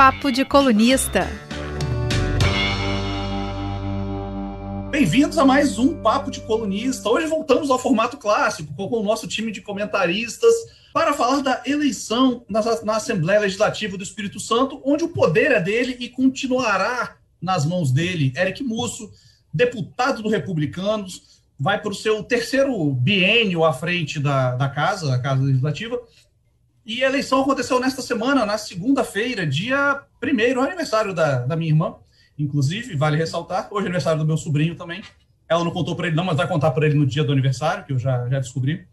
Papo de Colunista. Bem-vindos a mais um Papo de Colunista. Hoje voltamos ao formato clássico, com o nosso time de comentaristas, para falar da eleição na, Assembleia Legislativa do Espírito Santo, onde o poder é dele e continuará nas mãos dele. Eric Musso, deputado do Republicanos, vai para o seu terceiro biênio à frente da, da casa, a Casa Legislativa. E a eleição aconteceu nesta semana, na segunda-feira, dia primeiro, aniversário da, da minha irmã. Inclusive, vale ressaltar, hoje é aniversário do meu sobrinho também. Ela não contou para ele, não, mas vai contar para ele no dia do aniversário, que eu já, já descobri.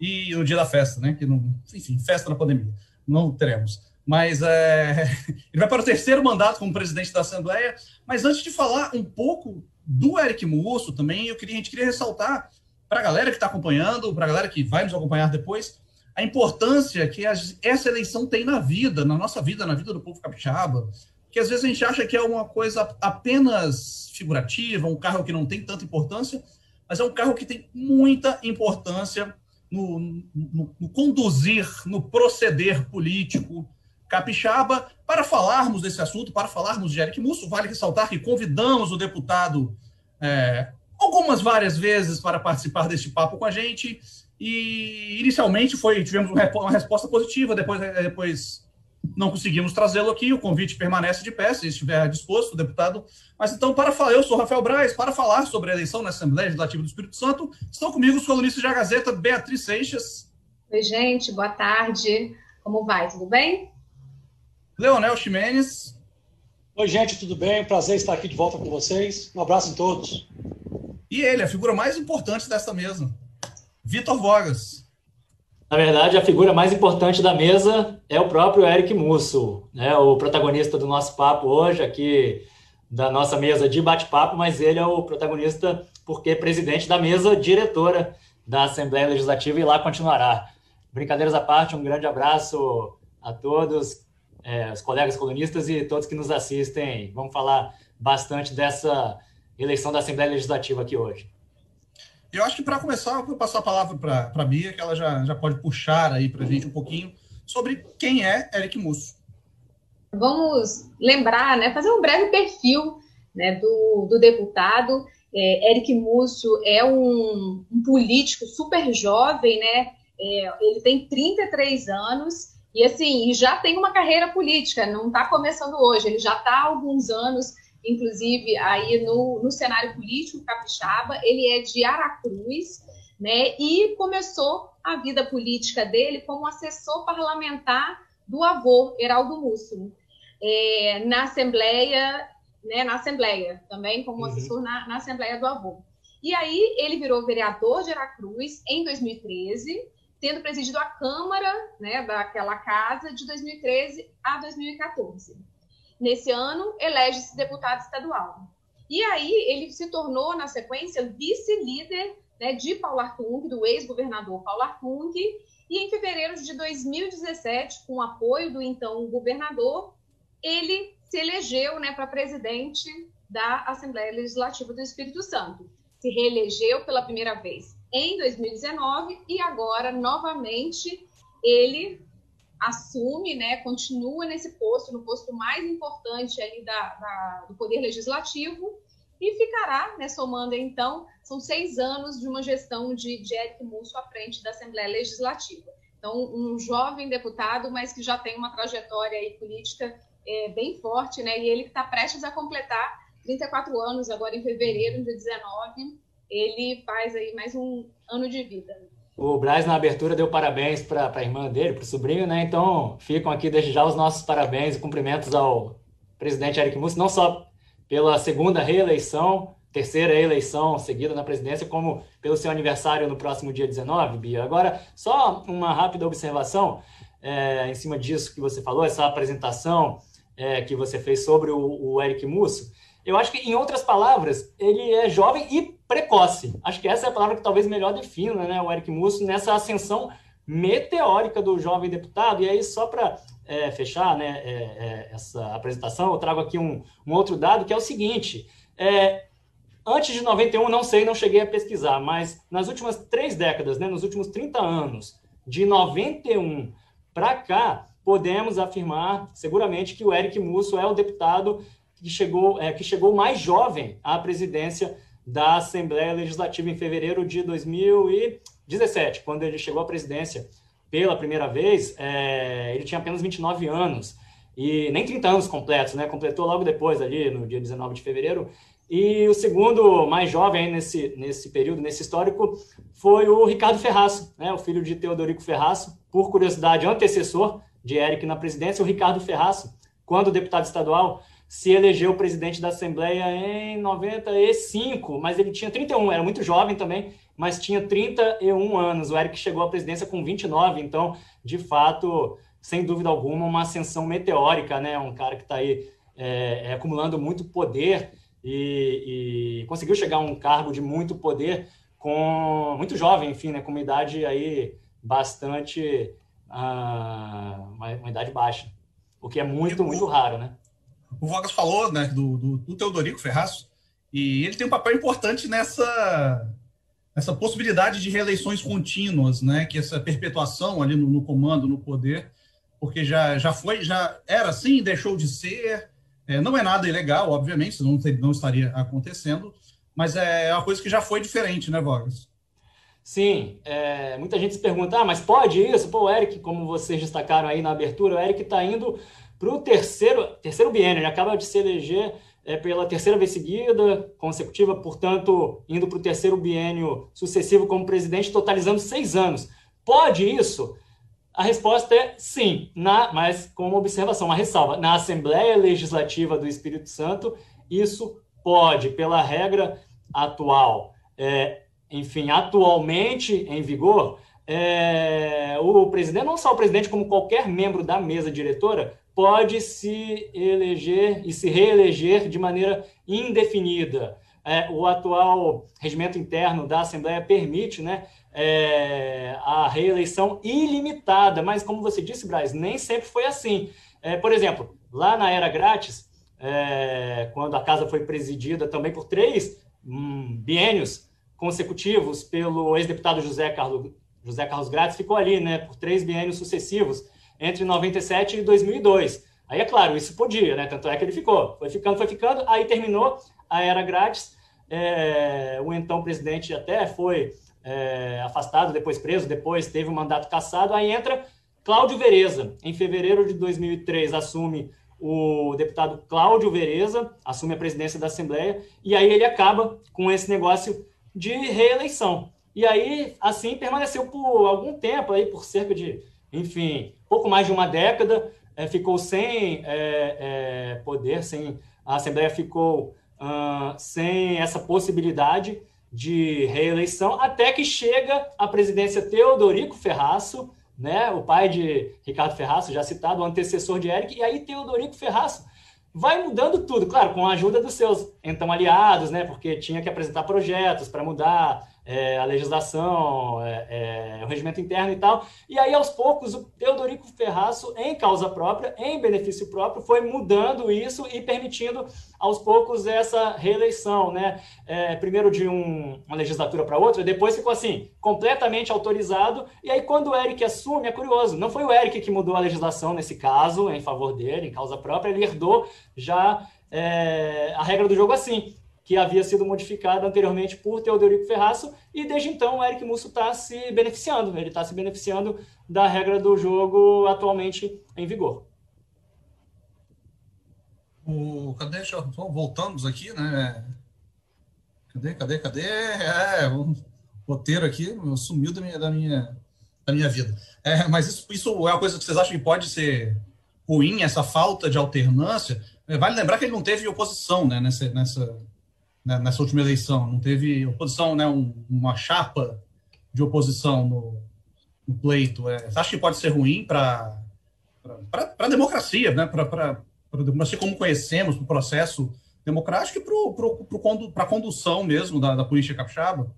E no dia da festa, né? Que não, enfim, festa na pandemia. Não teremos. Mas é, ele vai para o terceiro mandato como presidente da Assembleia. Mas antes de falar um pouco do Eric Musso também, eu queria, a gente queria ressaltar para a galera que está acompanhando, para a galera que vai nos acompanhar depois, a importância que essa eleição tem na vida, na nossa vida, na vida do povo capixaba, que às vezes a gente acha que é uma coisa apenas figurativa, um carro que não tem tanta importância, mas é um carro que tem muita importância no, no, no conduzir, no proceder político capixaba. Para falarmos desse assunto, para falarmos de Eric Musso, vale ressaltar que convidamos o deputado é, algumas várias vezes para participar deste papo com a gente. E inicialmente foi tivemos uma resposta positiva, depois, depois não conseguimos trazê-lo aqui, o convite permanece de pé, se estiver disposto, deputado. Mas então, para falar, eu sou Rafael Braz, para falar sobre a eleição na Assembleia Legislativa do Espírito Santo, estão comigo os colunistas da Gazeta, Beatriz Seixas. Oi, gente, boa tarde. Como vai? Tudo bem? Leonel Ximenes. Oi, gente, tudo bem? Prazer estar aqui de volta com vocês. Um abraço a todos. E ele, a figura mais importante desta mesa, Vitor Vogas. Na verdade, a figura mais importante da mesa é o próprio Eric Musso, né? o protagonista do nosso papo hoje, aqui da nossa mesa de bate-papo, mas ele é o protagonista porque é presidente da mesa diretora da Assembleia Legislativa e lá continuará. Brincadeiras à parte, um grande abraço a todos, é, os colegas colunistas e todos que nos assistem. Vamos falar bastante dessa eleição da Assembleia Legislativa aqui hoje. Eu acho que para começar, eu vou passar a palavra para a Bia, que ela já, já pode puxar aí para a gente um pouquinho sobre quem é Eric Musso. Vamos lembrar, né, fazer um breve perfil né, do, do deputado. É, Eric Musso é um, um, político super jovem, né? É, ele tem 33 anos e assim, já tem uma carreira política, não está começando hoje, ele já está há alguns anos inclusive aí no, no cenário político capixaba. Ele é de Aracruz, né? E começou a vida política dele como assessor parlamentar do avô Heraldo Musso, é, na Assembleia, né? Na Assembleia também como uhum. assessor na, na Assembleia do avô. E aí ele virou vereador de Aracruz em 2013, tendo presidido a Câmara, né, daquela casa de 2013 a 2014 nesse ano, elege-se deputado estadual. E aí ele se tornou, na sequência, vice-líder né, de Paulo Artung, do ex-governador Paulo Artung, e em fevereiro de 2017, com o apoio do então governador, ele se elegeu né, para presidente da Assembleia Legislativa do Espírito Santo. Se reelegeu pela primeira vez em 2019 e agora, novamente, ele assume, né, continua nesse posto, no posto mais importante ali da, da, do Poder Legislativo, e ficará, né, somando então, são seis anos de uma gestão de, de Eric Musso à frente da Assembleia Legislativa. Então, um jovem deputado, mas que já tem uma trajetória aí política é, bem forte, né, e ele está prestes a completar 34 anos, agora em fevereiro de 19, ele faz aí mais um ano de vida. O Braz, na abertura, deu parabéns para a irmã dele, para o sobrinho, né? Então, ficam aqui desde já os nossos parabéns e cumprimentos ao presidente Eric Musso, não só pela segunda reeleição, terceira eleição seguida na presidência, como pelo seu aniversário no próximo dia 19, Bia. Agora, só uma rápida observação é, em cima disso que você falou, essa apresentação é, que você fez sobre o, o Eric Musso. Eu acho que, em outras palavras, ele é jovem e precoce. Acho que essa é a palavra que talvez melhor defina né, o Eric Musso nessa ascensão meteórica do jovem deputado. E aí, só para é, fechar né, é, é, essa apresentação, eu trago aqui um, um, outro dado que é o seguinte: é, antes de 91, não sei, não cheguei a pesquisar, mas nas últimas três décadas, né, nos últimos 30 anos, de 91 para cá, podemos afirmar seguramente que o Eric Musso é o deputado que chegou, é, que chegou mais jovem à presidência da Assembleia Legislativa em fevereiro de 2017, quando ele chegou à presidência pela primeira vez, é, ele tinha apenas 29 anos e nem 30 anos completos, né? Completou logo depois, ali no dia 19 de fevereiro. E o segundo mais jovem nesse, nesse período, nesse histórico, foi o Ricardo Ferraço, né? o filho de Teodorico Ferraço, por curiosidade, antecessor de Eric na presidência, o Ricardo Ferraço, quando deputado estadual, se elegeu presidente da Assembleia em 95, mas ele tinha 31, era muito jovem também, mas tinha 31 anos. O Eric chegou à presidência com 29, então, de fato, sem dúvida alguma, uma ascensão meteórica, né? Um cara que está aí é, é, acumulando muito poder e, e, conseguiu chegar a um cargo de muito poder com muito jovem, enfim, né? Com uma idade aí bastante uh, uma, uma idade baixa, o que é muito, muito raro, né? O Vogas falou né, do, do, do Teodorico Ferraz, e ele tem um papel importante nessa, nessa possibilidade de reeleições contínuas, né, que essa perpetuação ali no, no, comando, no poder, porque já, já foi, já era assim, deixou de ser, é, não é nada ilegal, obviamente, senão não, estaria acontecendo, mas é uma coisa que já foi diferente, né, Vogas? Sim, é, muita gente se pergunta, ah, mas pode isso? Pô, o Eric, como vocês destacaram aí na abertura, o Eric está indo para o terceiro, terceiro biênio. Ele acaba de se eleger é, pela terceira vez seguida, consecutiva, portanto, indo para o terceiro biênio sucessivo como presidente, totalizando seis anos. Pode isso? A resposta é sim, na, mas com uma observação, uma ressalva. Na Assembleia Legislativa do Espírito Santo, isso pode, pela regra atual. É, enfim, atualmente em vigor, é, o presidente, não só o presidente, como qualquer membro da mesa diretora, pode se eleger e se reeleger de maneira indefinida. É, o atual regimento interno da Assembleia permite né, é, a reeleição ilimitada, mas como você disse, Braz, nem sempre foi assim. É, por exemplo, lá na Era Grátis, é, quando a casa foi presidida também por três hum, biênios consecutivos pelo ex-deputado José Carlos, José Carlos Grátis, ficou ali né, por três biênios sucessivos entre 97 e 2002. Aí, é claro, isso podia, né? Tanto é que ele ficou. Foi ficando, foi ficando, aí terminou a era grátis. É, o então presidente até foi é, afastado, depois preso, depois teve o mandato cassado. Aí entra Cláudio Vereza. Em fevereiro de 2003, assume o deputado Cláudio Vereza, assume a presidência da Assembleia, e aí ele acaba com esse negócio de reeleição. E aí, assim, permaneceu por algum tempo, aí por cerca de enfim, pouco mais de uma década, é, ficou sem é, é, poder, sem a Assembleia ficou uh, sem essa possibilidade de reeleição, até que chega a presidência Teodorico Ferraço, né, o pai de Ricardo Ferraço, já citado, o antecessor de Eric, e aí Teodorico Ferraço vai mudando tudo, claro, com a ajuda dos seus então aliados, né, porque tinha que apresentar projetos para mudar é, a legislação, é, é, o regimento interno e tal. E aí, aos poucos, o Teodorico Ferraço, em causa própria, em benefício próprio, foi mudando isso e permitindo, aos poucos, essa reeleição, né? É, primeiro de um, uma legislatura para outra, depois ficou assim, completamente autorizado. E aí, quando o Eric assume, é curioso, não foi o Eric que mudou a legislação nesse caso, em favor dele, em causa própria, ele herdou já é, a regra do jogo assim que havia sido modificada anteriormente por Teodorico Ferraço, e desde então o Eric Musso está se beneficiando, ele está se beneficiando da regra do jogo atualmente em vigor. O, cadê? voltamos aqui, né? Cadê, cadê, cadê? É, o roteiro aqui sumiu da minha, da minha, da minha vida. É, mas isso, isso é uma coisa que vocês acham que pode ser ruim, essa falta de alternância? Vale lembrar que ele não teve oposição né, nessa, nessa, né, nessa última eleição. Não teve oposição, né, um, uma chapa de oposição no, no pleito. É, acha que pode ser ruim para a democracia, né, para a democracia como conhecemos, para o processo democrático e para a condução mesmo da, da política capixaba?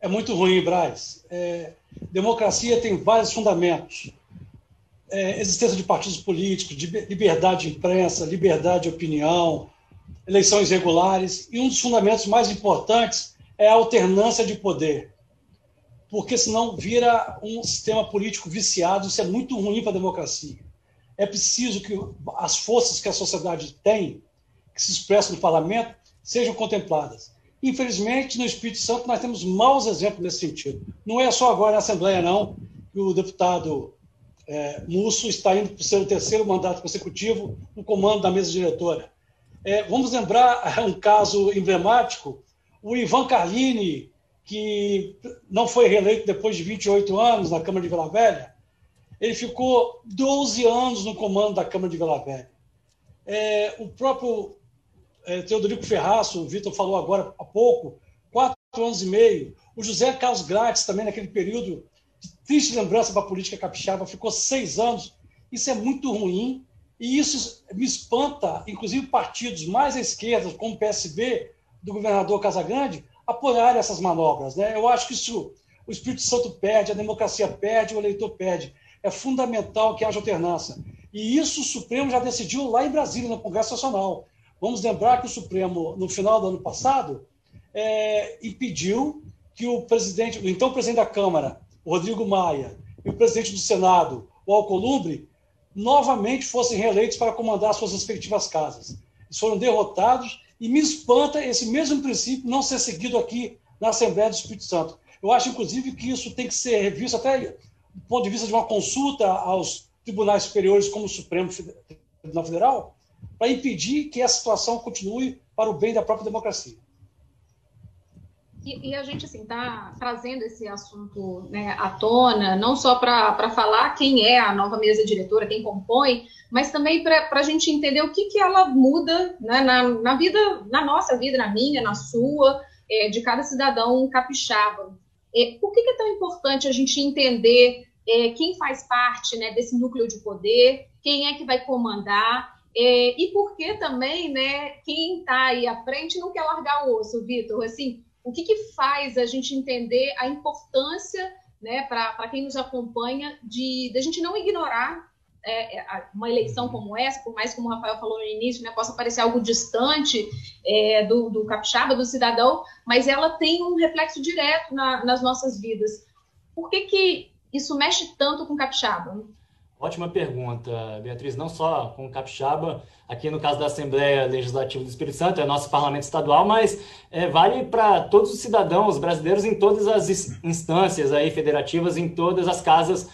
É muito ruim, Braz. É, democracia tem vários fundamentos. É, existência de partidos políticos, de liberdade de imprensa, liberdade de opinião, eleições regulares, e um dos fundamentos mais importantes é a alternância de poder. porque senão vira um sistema político viciado, isso é muito ruim para a democracia. É preciso que as forças que a sociedade tem, que se expressam no parlamento, sejam contempladas. Infelizmente, no Espírito Santo, nós temos maus exemplos nesse sentido. Não é só agora na Assembleia, não, que o deputado é, Musso está indo para o seu terceiro mandato consecutivo no comando da mesa diretora. É, vamos lembrar um caso emblemático, o Ivan Carlini, que não foi reeleito depois de 28 anos na Câmara de Vila Velha, ele ficou 12 anos no comando da Câmara de Vila Velha. É, o próprio é, Teodorico Ferraço, o Vitor falou agora há pouco, quatro anos e meio. O José Carlos Grátis, também naquele período triste lembrança para a política capixaba, ficou seis anos. Isso é muito ruim e isso me espanta, inclusive partidos mais à esquerda, como o PSB, do governador Casagrande, apoiar essas manobras. Né? Eu acho que isso o Espírito Santo perde, a democracia perde, o eleitor perde. É fundamental que haja alternância. E isso o Supremo já decidiu lá em Brasília, no Congresso Nacional. Vamos lembrar que o Supremo, no final do ano passado, é, impediu que o presidente, o então presidente da Câmara, Rodrigo Maia, e o presidente do Senado, o Alcolumbre, novamente fossem reeleitos para comandar suas respectivas casas. Eles foram derrotados e me espanta esse mesmo princípio não ser seguido aqui na Assembleia do Espírito Santo. Eu acho, inclusive, que isso tem que ser revisto até do ponto de vista de uma consulta aos tribunais superiores, como o Supremo Tribunal Federal, para impedir que essa situação continue para o bem da própria democracia. E, e, a gente assim está trazendo esse assunto né, à tona, não só para falar quem é a nova mesa diretora, quem compõe, mas também para a gente entender o que, que ela muda né, na, na vida, na nossa vida, na minha, na sua, é, de cada cidadão capixaba. É, por que, que, é tão importante a gente entender é, quem faz parte né, desse núcleo de poder, quem é que vai comandar, é, e por que também, né, quem está aí à frente não quer largar o osso, Vitor? Assim, o que, que faz a gente entender a importância, né, para quem nos acompanha, de, de a gente não ignorar é, é uma eleição como essa, por mais como o Rafael falou no início, né, possa parecer algo distante é, do, do capixaba, do cidadão, mas ela tem um reflexo direto na, nas nossas vidas. Por que, que isso mexe tanto com o capixaba? Ótima pergunta, Beatriz. Não só com o Capixaba, aqui no caso da Assembleia Legislativa do Espírito Santo, é nosso parlamento estadual, mas é, vale para todos os cidadãos brasileiros em todas as instâncias aí federativas, em todas as casas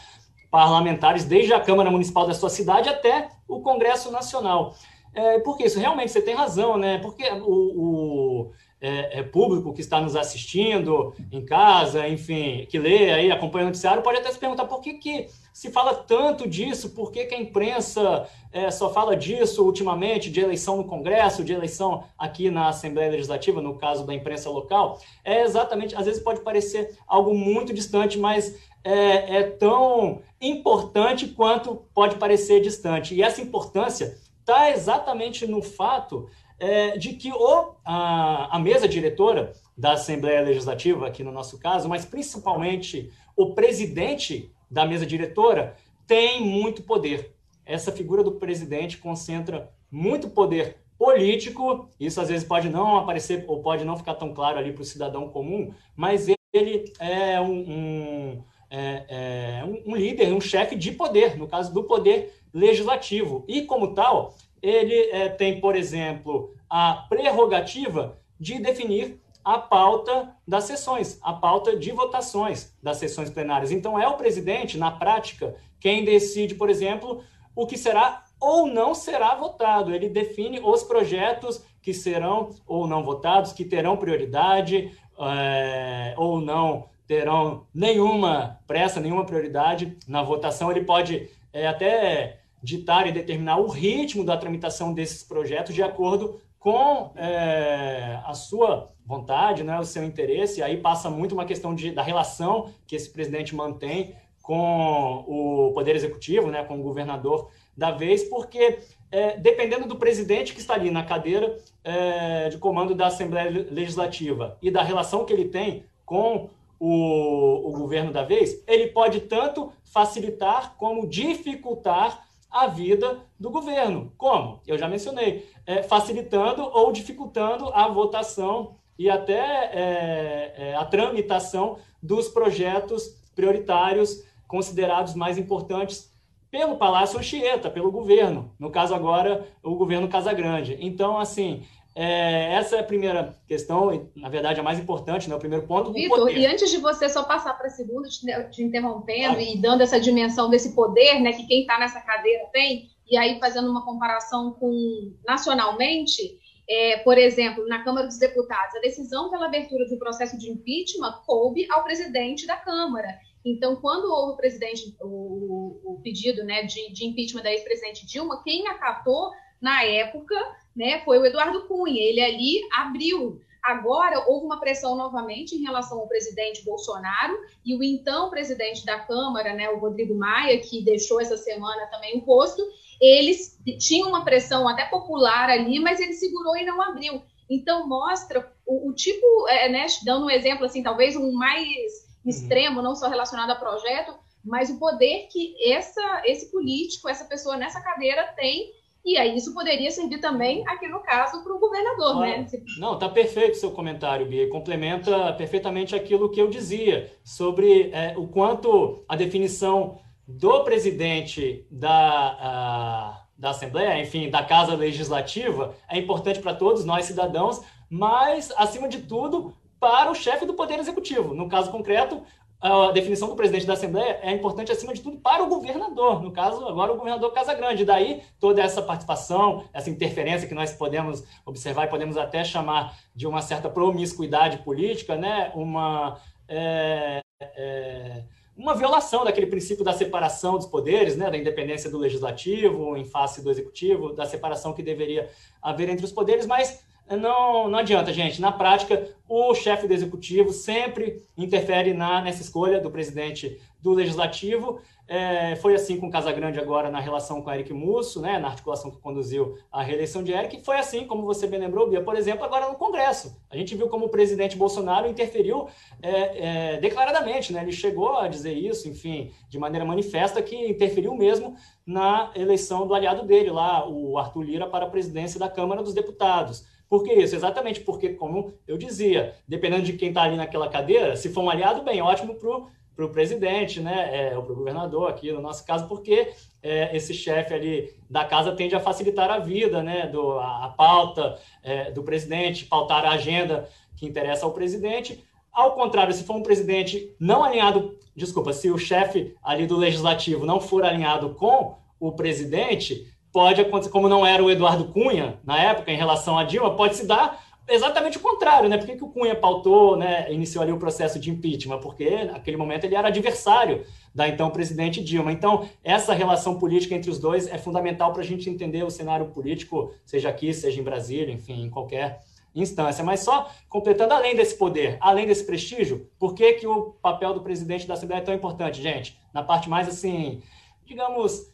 parlamentares, desde a Câmara Municipal da sua cidade até o Congresso Nacional. É, porque isso, realmente, você tem razão, né? Porque o, o é, é, público que está nos assistindo em casa, enfim, que lê aí, acompanha o noticiário, pode até se perguntar por que, que se fala tanto disso, por que, que a imprensa é, só fala disso ultimamente, de eleição no Congresso, de eleição aqui na Assembleia Legislativa, no caso da imprensa local. É exatamente, às vezes pode parecer algo muito distante, mas é, é tão importante quanto pode parecer distante. E essa importância está exatamente no fato é, de que o, a, a mesa diretora da Assembleia Legislativa, aqui no nosso caso, mas principalmente o presidente da mesa diretora, tem muito poder. Essa figura do presidente concentra muito poder político, isso às vezes pode não aparecer ou pode não ficar tão claro ali para o cidadão comum, mas ele é um, um, é, é um, um líder, um chefe de poder, no caso do poder legislativo. E, como tal, ele é, tem, por exemplo, a prerrogativa de definir a pauta das sessões, a pauta de votações das sessões plenárias. Então, é o presidente, na prática, quem decide, por exemplo, o que será ou não será votado. Ele define os projetos que serão ou não votados, que terão prioridade é, ou não terão nenhuma pressa, nenhuma prioridade na votação. Ele pode é, até ditar e determinar o ritmo da tramitação desses projetos de acordo com é, a sua vontade, né, o seu interesse. Aí passa muito uma questão de, da relação que esse presidente mantém com o poder executivo, né, com o governador da vez, porque é, dependendo do presidente que está ali na cadeira é, de comando da Assembleia Legislativa e da relação que ele tem com o, o governo da vez, ele pode tanto facilitar como dificultar a vida do governo. Como? Eu já mencionei, é, facilitando ou dificultando a votação e até é, é, a tramitação dos projetos prioritários considerados mais importantes pelo Palácio Anchieta, pelo governo, no caso agora o governo Casagrande. Então, assim, é, essa é a primeira questão, e, na verdade a mais importante, né, o primeiro ponto. Vitor, e antes de você só passar para a segunda, te, te interrompendo ah. e dando essa dimensão desse poder né, que quem está nessa cadeira tem, e aí fazendo uma comparação com nacionalmente, é, por exemplo, na Câmara dos Deputados, a decisão pela abertura de um processo de impeachment coube ao presidente da Câmara. Então, quando houve o presidente o, o pedido né, de, de impeachment da ex-presidente Dilma, quem acatou na época né, foi o Eduardo Cunha. Ele ali abriu. Agora houve uma pressão novamente em relação ao presidente Bolsonaro e o então presidente da Câmara, né, o Rodrigo Maia, que deixou essa semana também o posto, eles tinham uma pressão até popular ali, mas ele segurou e não abriu. Então mostra o, o tipo, é, né, dando um exemplo assim, talvez um mais uhum. extremo, não só relacionado a projeto, mas o poder que essa, esse político, essa pessoa nessa cadeira tem e aí isso poderia servir também, aqui no caso, para o governador, né? Não, tá perfeito o seu comentário, Bia. Complementa perfeitamente aquilo que eu dizia sobre é, o quanto a definição do presidente da, da Assembleia, enfim, da Casa Legislativa, é importante para todos nós cidadãos, mas, acima de tudo, para o chefe do Poder Executivo. No caso concreto, a definição do presidente da Assembleia é importante, acima de tudo, para o governador. No caso, agora, o governador Casagrande. Daí, toda essa participação, essa interferência que nós podemos observar e podemos até chamar de uma certa promiscuidade política, né? uma, é, é, uma violação daquele princípio da separação dos poderes, né? da independência do legislativo em face do executivo, da separação que deveria haver entre os poderes, mas não, não adianta, gente. Na prática, o chefe do executivo sempre interfere na, nessa escolha do presidente do legislativo. É, foi assim com Casagrande agora na relação com Eric Musso, né, na articulação que conduziu à reeleição de Eric. Foi assim, como você bem lembrou, Bia, por exemplo, agora no Congresso. A gente viu como o presidente Bolsonaro interferiu é, é, declaradamente. Né, ele chegou a dizer isso, enfim, de maneira manifesta, que interferiu mesmo na eleição do aliado dele lá, o Arthur Lira, para a presidência da Câmara dos Deputados. Por que isso? Exatamente porque, como eu dizia, dependendo de quem está ali naquela cadeira, se for um aliado, bem, ótimo para o presidente, né, é, ou para o governador aqui no nosso caso, porque é, esse chefe ali da casa tende a facilitar a vida, né, do, a, a pauta é, do presidente, pautar a agenda que interessa ao presidente. Ao contrário, se for um presidente não alinhado, desculpa, se o chefe ali do legislativo não for alinhado com o presidente, pode acontecer, como não era o Eduardo Cunha na época em relação a Dilma, pode se dar exatamente o contrário, né? Por que, que o Cunha pautou, né, iniciou ali o processo de impeachment? Porque naquele momento ele era adversário da então presidente Dilma. Então, essa relação política entre os dois é fundamental para a gente entender o cenário político, seja aqui, seja em Brasília, enfim, em qualquer instância. Mas só completando, além desse poder, além desse prestígio, por que, que o papel do presidente da Assembleia é tão importante, gente? Na parte mais, assim, digamos,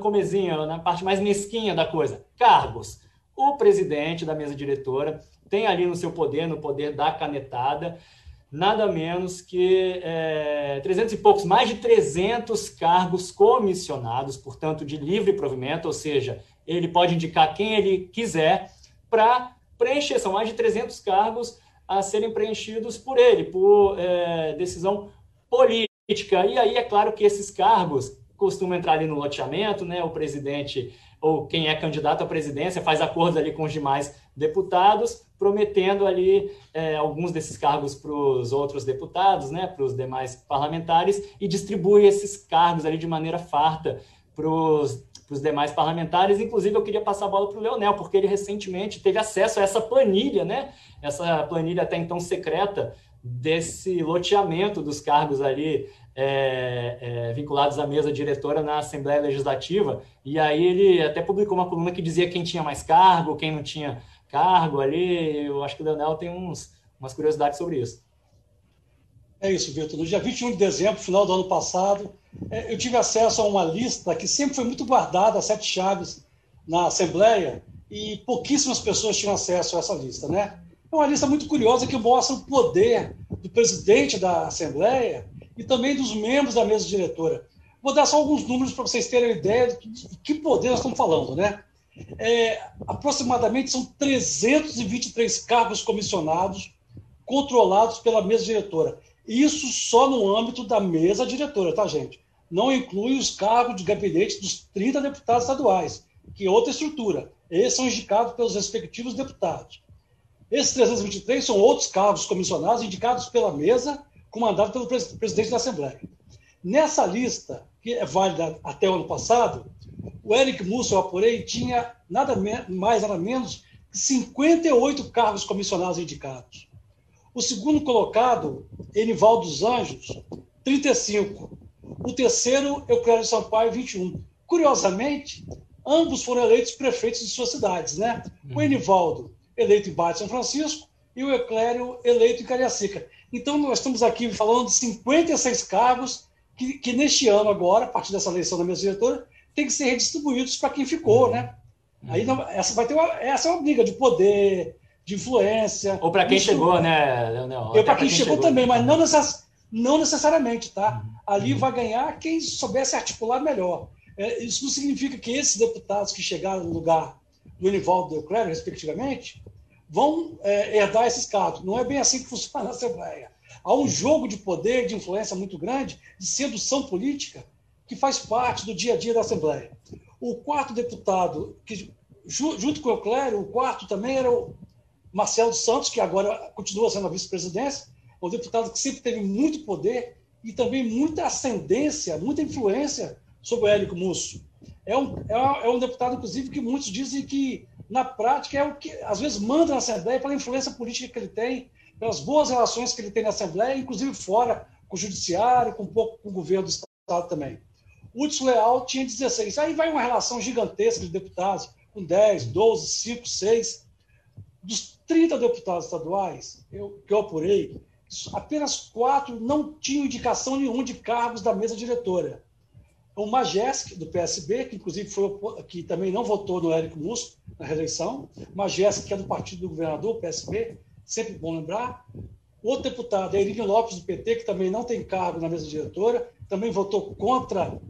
comezinha, na parte mais mesquinha da coisa, cargos. O presidente da mesa diretora tem ali no seu poder, no poder da canetada, nada menos que é, 300 e poucos, mais de 300 cargos comissionados, portanto, de livre provimento, ou seja, ele pode indicar quem ele quiser para preencher. São mais de 300 cargos a serem preenchidos por ele, por é, decisão política. E aí é claro que esses cargos costuma entrar ali no loteamento, né? O presidente ou quem é candidato à presidência faz acordo ali com os demais deputados, prometendo ali é, alguns desses cargos para os outros deputados, né? Para os demais parlamentares e distribui esses cargos ali de maneira farta para os demais parlamentares. Inclusive, eu queria passar a bola para o Leonel, porque ele recentemente teve acesso a essa planilha, né? Essa planilha até então secreta desse loteamento dos cargos ali é, é, vinculados à mesa diretora na Assembleia Legislativa, e aí ele até publicou uma coluna que dizia quem tinha mais cargo, quem não tinha cargo ali. Eu acho que o Daniel tem uns, umas curiosidades sobre isso. É isso, Vitor. No dia 21 de dezembro, final do ano passado, é, eu tive acesso a uma lista que sempre foi muito guardada, sete chaves, na Assembleia, e pouquíssimas pessoas tinham acesso a essa lista, né? É uma lista muito curiosa que mostra o poder do presidente da Assembleia e também dos membros da mesa diretora. Vou dar só alguns números para vocês terem uma ideia de que, de que poder nós estamos falando, né? É, aproximadamente são 323 cargos comissionados controlados pela mesa diretora. Isso só no âmbito da mesa diretora, tá, gente? Não inclui os cargos de gabinete dos 30 deputados estaduais, que é outra estrutura. Esses são indicados pelos respectivos deputados. Esses 323 são outros cargos comissionados indicados pela mesa, comandados pelo presidente da Assembleia. Nessa lista, que é válida até o ano passado, o Eric Musso, eu apurei, tinha nada mais, nada menos que 58 cargos comissionados indicados. O segundo colocado, Enivaldo dos Anjos, 35. O terceiro, Euclério Sampaio, 21. Curiosamente, ambos foram eleitos prefeitos de suas cidades, né? O Enivaldo, eleito em Bairro de São Francisco, e o Euclério, eleito em Cariacica. Então, nós estamos aqui falando de 56 cargos que, que neste ano agora, a partir dessa eleição da mesa diretora, tem que ser redistribuídos para quem ficou, né? Aí não, essa vai ter uma, essa é uma briga de poder, de influência. Ou para quem chegou, né, Leonel? Para quem, quem, chegou, chegou também, mas não, necess, não necessariamente, tá? Uhum. Ali uhum. vai ganhar quem soubesse articular melhor. É, isso não significa que esses deputados que chegaram no lugar do Enivaldo e do Euclério, respectivamente, vão é, herdar esses cargos. Não é bem assim que funciona na Assembleia. Há um jogo de poder, de influência muito grande, de sedução política, que faz parte do dia a dia da Assembleia. O quarto deputado, que junto com o Euclério, o quarto também era o Marcelo Santos, que agora continua sendo a vice-presidência, um deputado que sempre teve muito poder e também muita ascendência, muita influência sobre o Érico Musso. É um, é um deputado, inclusive, que muitos dizem que, na prática, é o que às vezes manda na Assembleia pela influência política que ele tem, pelas boas relações que ele tem na Assembleia, inclusive fora com o Judiciário, com um pouco com o governo do Estado também. Hudson Leal tinha 16. Aí vai uma relação gigantesca de deputados, com 10, 12, 5, 6. Dos 30 deputados estaduais eu, que eu apurei, apenas quatro não tinham indicação nenhuma de cargos da mesa diretora. O Majesk, do PSB, que inclusive foi que também não votou no Érico Musso na reeleição. Majesk, que é do partido do governador, PSB, sempre bom lembrar. Outro deputado é Lopes, do PT, que também não tem cargo na mesa diretora, também votou contra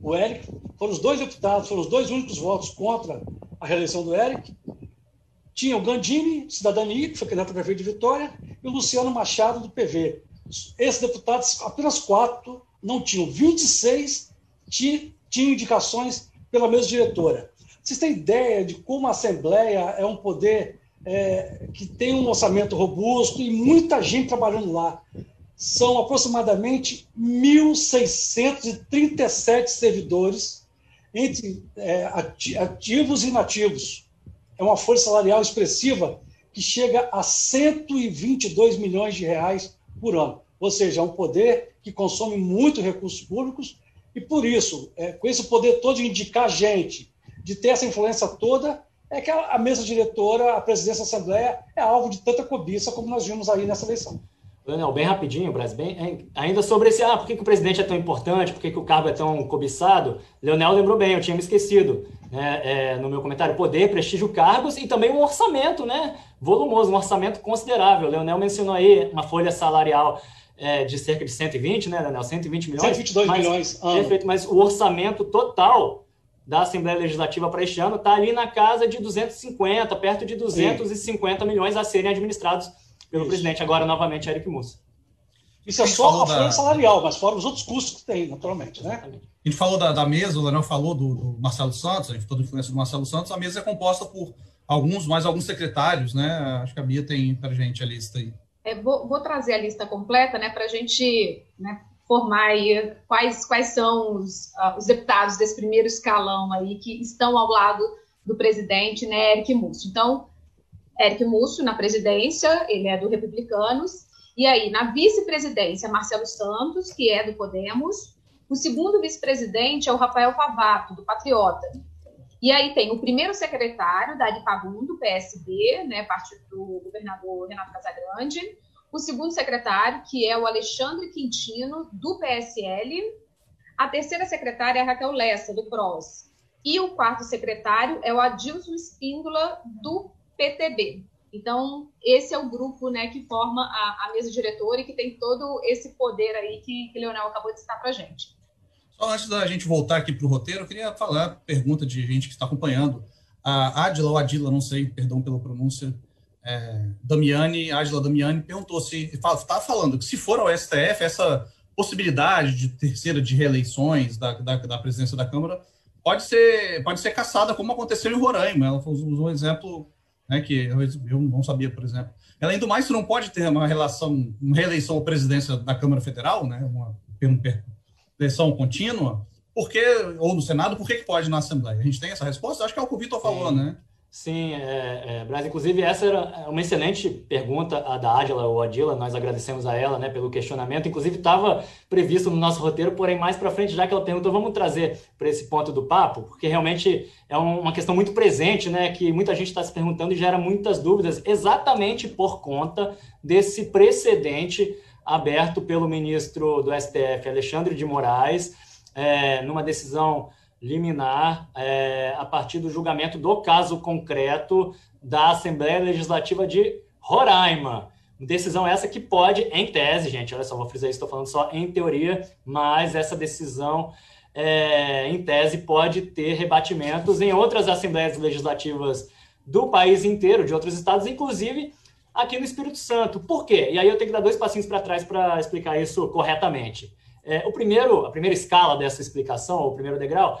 o Eric. Foram os dois deputados, foram os dois únicos votos contra a reeleição do Eric. Tinha o Gandini, Cidadania, que foi candidato a prefeito de Vitória, e o Luciano Machado, do PV. Esses deputados, apenas quatro, não tinham. 26 tinham indicações pela mesa diretora. Vocês têm ideia de como a Assembleia é um poder é, que tem um orçamento robusto e muita gente trabalhando lá são aproximadamente 1.637 servidores, entre é, ativos e inativos. É uma folha salarial expressiva que chega a 122 milhões de reais por ano. Ou seja, é um poder que consome muito recursos públicos e, por isso, é, com esse poder todo de indicar gente, de ter essa influência toda, é que a, a mesa diretora, a presidência da Assembleia, é alvo de tanta cobiça como nós vimos aí nessa eleição. Leonel, bem rapidinho, Brasil, bem, ainda sobre esse, ah, por que, que o presidente é tão importante, por que, que o cargo é tão cobiçado, Leonel lembrou bem, eu tinha me esquecido, né, é, no meu comentário, poder, prestígio, cargos e também um orçamento, né, volumoso, um orçamento considerável. Leonel mencionou aí uma folha salarial é, de cerca de 120, né, Leonel, 120 milhões. 122 mas, milhões. Ah. Perfeito, mas o orçamento total da Assembleia Legislativa para este ano está ali na casa de 250, perto de 250 Sim. milhões a serem administrados pelo Isso. presidente, agora novamente Eric Mussa. Isso é só a folha da... salarial, mas fora os outros custos que tem, naturalmente, né? A gente falou da, da mesa, o Leonel falou do, do, Marcelo Santos, a gente toda a influência do Marcelo Santos, a mesa é composta por alguns, mais alguns secretários, né? Acho que a Bia tem para gente a lista aí. É, vou, vou, trazer a lista completa, né, para a gente né, formar aí quais, quais são os, uh, os deputados desse primeiro escalão aí que estão ao lado do presidente, né, Eric Musso. Então, Eric Múcio na presidência, ele é do Republicanos. E aí, na vice-presidência, Marcelo Santos, que é do Podemos. O segundo vice-presidente é o Rafael Favato, do Patriota. E aí tem o primeiro secretário, Dari Pagum, do PSB, né, partido do governador Renato Casagrande. O segundo secretário, que é o Alexandre Quintino, do PSL. A terceira secretária é a Raquel Lessa, do PROS. E o quarto secretário é o Adilson Espíndola, do PTB. Então, esse é o grupo né, que forma a, a mesa diretora e que tem todo esse poder aí que, que Leonel acabou de citar para a gente. Só antes da gente voltar aqui para o roteiro, eu queria falar, pergunta de gente que está acompanhando. A Adila ou Adila, não sei, perdão pela pronúncia, é, Damiani, Ágila Damiani, perguntou se está falando que se for ao STF, essa possibilidade de terceira de reeleições da, da, da, presidência da Câmara pode ser, pode ser caçada, como aconteceu em Roraima. Ela usou um exemplo né, que eu, não sabia, por exemplo. Além do mais, você não pode ter uma relação, uma reeleição à presidência da Câmara Federal, né, uma, uma eleição contínua, porque, ou no Senado, por que, que pode na Assembleia? A gente tem essa resposta? Acho que é o que o Vitor falou, né? Sim, é, é, Braz, inclusive essa era uma excelente pergunta a da Adila ou Adila, nós agradecemos a ela né, pelo questionamento, inclusive estava previsto no nosso roteiro, porém mais para frente, já que ela perguntou, vamos trazer para esse ponto do papo, porque realmente é uma questão muito presente, né, que muita gente está se perguntando e gera muitas dúvidas, exatamente por conta desse precedente aberto pelo ministro do STF, Alexandre de Moraes, é, numa decisão liminar é, a partir do julgamento do caso concreto da Assembleia Legislativa de Roraima. Decisão essa que pode, em tese, gente, olha só, vou frisar isso, estou falando só em teoria, mas essa decisão, é, em tese, pode ter rebatimentos em outras assembleias legislativas do país inteiro, de outros estados, inclusive aqui no Espírito Santo. Por quê? E aí eu tenho que dar dois passinhos para trás para explicar isso corretamente. É, o primeiro, a primeira escala dessa explicação, o primeiro degrau,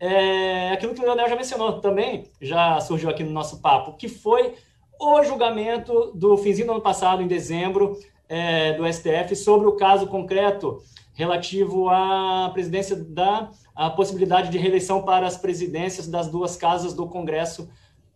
é aquilo que o Leonel já mencionou também, já surgiu aqui no nosso papo, que foi o julgamento do finzinho do ano passado, em dezembro, é, do STF, sobre o caso concreto relativo à presidência da a possibilidade de reeleição para as presidências das duas casas do Congresso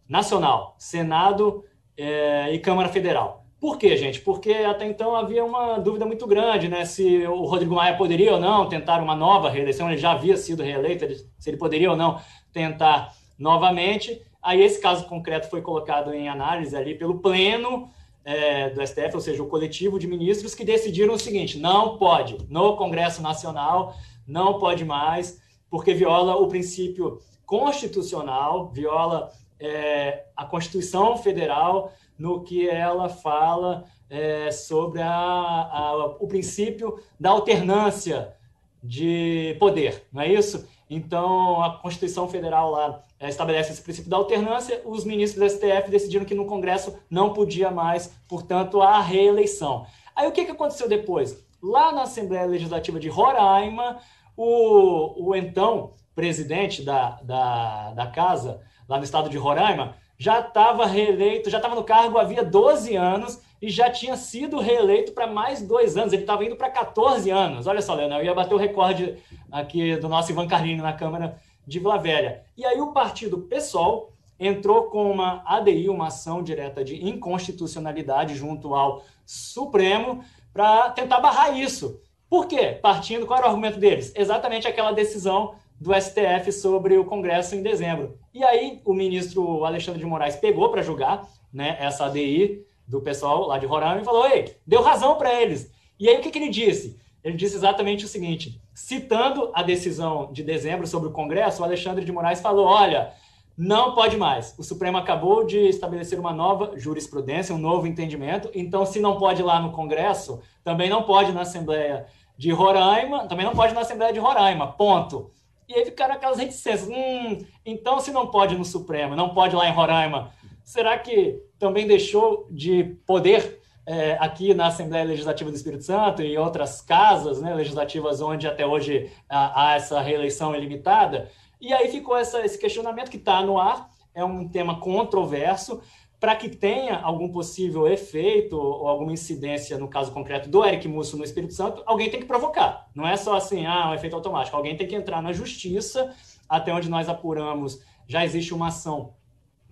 Nacional, Senado é, e Câmara Federal. Por quê, gente? Porque até então havia uma dúvida muito grande, né? Se o Rodrigo Maia poderia ou não tentar uma nova reeleição, ele já havia sido reeleito, se ele poderia ou não tentar novamente. Aí esse caso concreto foi colocado em análise ali pelo pleno é, do STF, ou seja, o coletivo de ministros que decidiram o seguinte: não pode, no Congresso Nacional, não pode mais, porque viola o princípio constitucional, viola é, a Constituição Federal no que ela fala é, sobre a, a, o princípio da alternância de poder, não é isso? Então, a Constituição Federal lá é, estabelece esse princípio da alternância, os ministros do STF decidiram que no Congresso não podia mais, portanto, a reeleição. Aí o que, que aconteceu depois? Lá na Assembleia Legislativa de Roraima, o, o então presidente da, da, da casa, lá no estado de Roraima, já estava reeleito, já estava no cargo havia 12 anos e já tinha sido reeleito para mais dois anos. Ele estava indo para 14 anos. Olha só, Leonel, ia bater o recorde aqui do nosso Ivan Carlini na Câmara de Vila Velha. E aí o partido PSOL entrou com uma ADI, uma ação direta de inconstitucionalidade junto ao Supremo para tentar barrar isso. Por quê? Partindo, qual era o argumento deles? Exatamente aquela decisão do STF sobre o Congresso em dezembro. E aí o ministro Alexandre de Moraes pegou para julgar né, essa ADI do pessoal lá de Roraima e falou: Ei, deu razão para eles. E aí o que, que ele disse? Ele disse exatamente o seguinte: citando a decisão de dezembro sobre o Congresso, o Alexandre de Moraes falou: olha, não pode mais. O Supremo acabou de estabelecer uma nova jurisprudência, um novo entendimento. Então, se não pode lá no Congresso, também não pode na Assembleia de Roraima, também não pode na Assembleia de Roraima. Ponto. E aí ficaram aquelas reticências. Hum, então, se não pode no Supremo, não pode lá em Roraima, será que também deixou de poder é, aqui na Assembleia Legislativa do Espírito Santo e outras casas né, legislativas onde até hoje há, há essa reeleição ilimitada? E aí ficou essa, esse questionamento que está no ar, é um tema controverso, para que tenha algum possível efeito ou alguma incidência no caso concreto do Eric Musso no Espírito Santo, alguém tem que provocar. Não é só assim, ah, um efeito automático. Alguém tem que entrar na justiça, até onde nós apuramos, já existe uma ação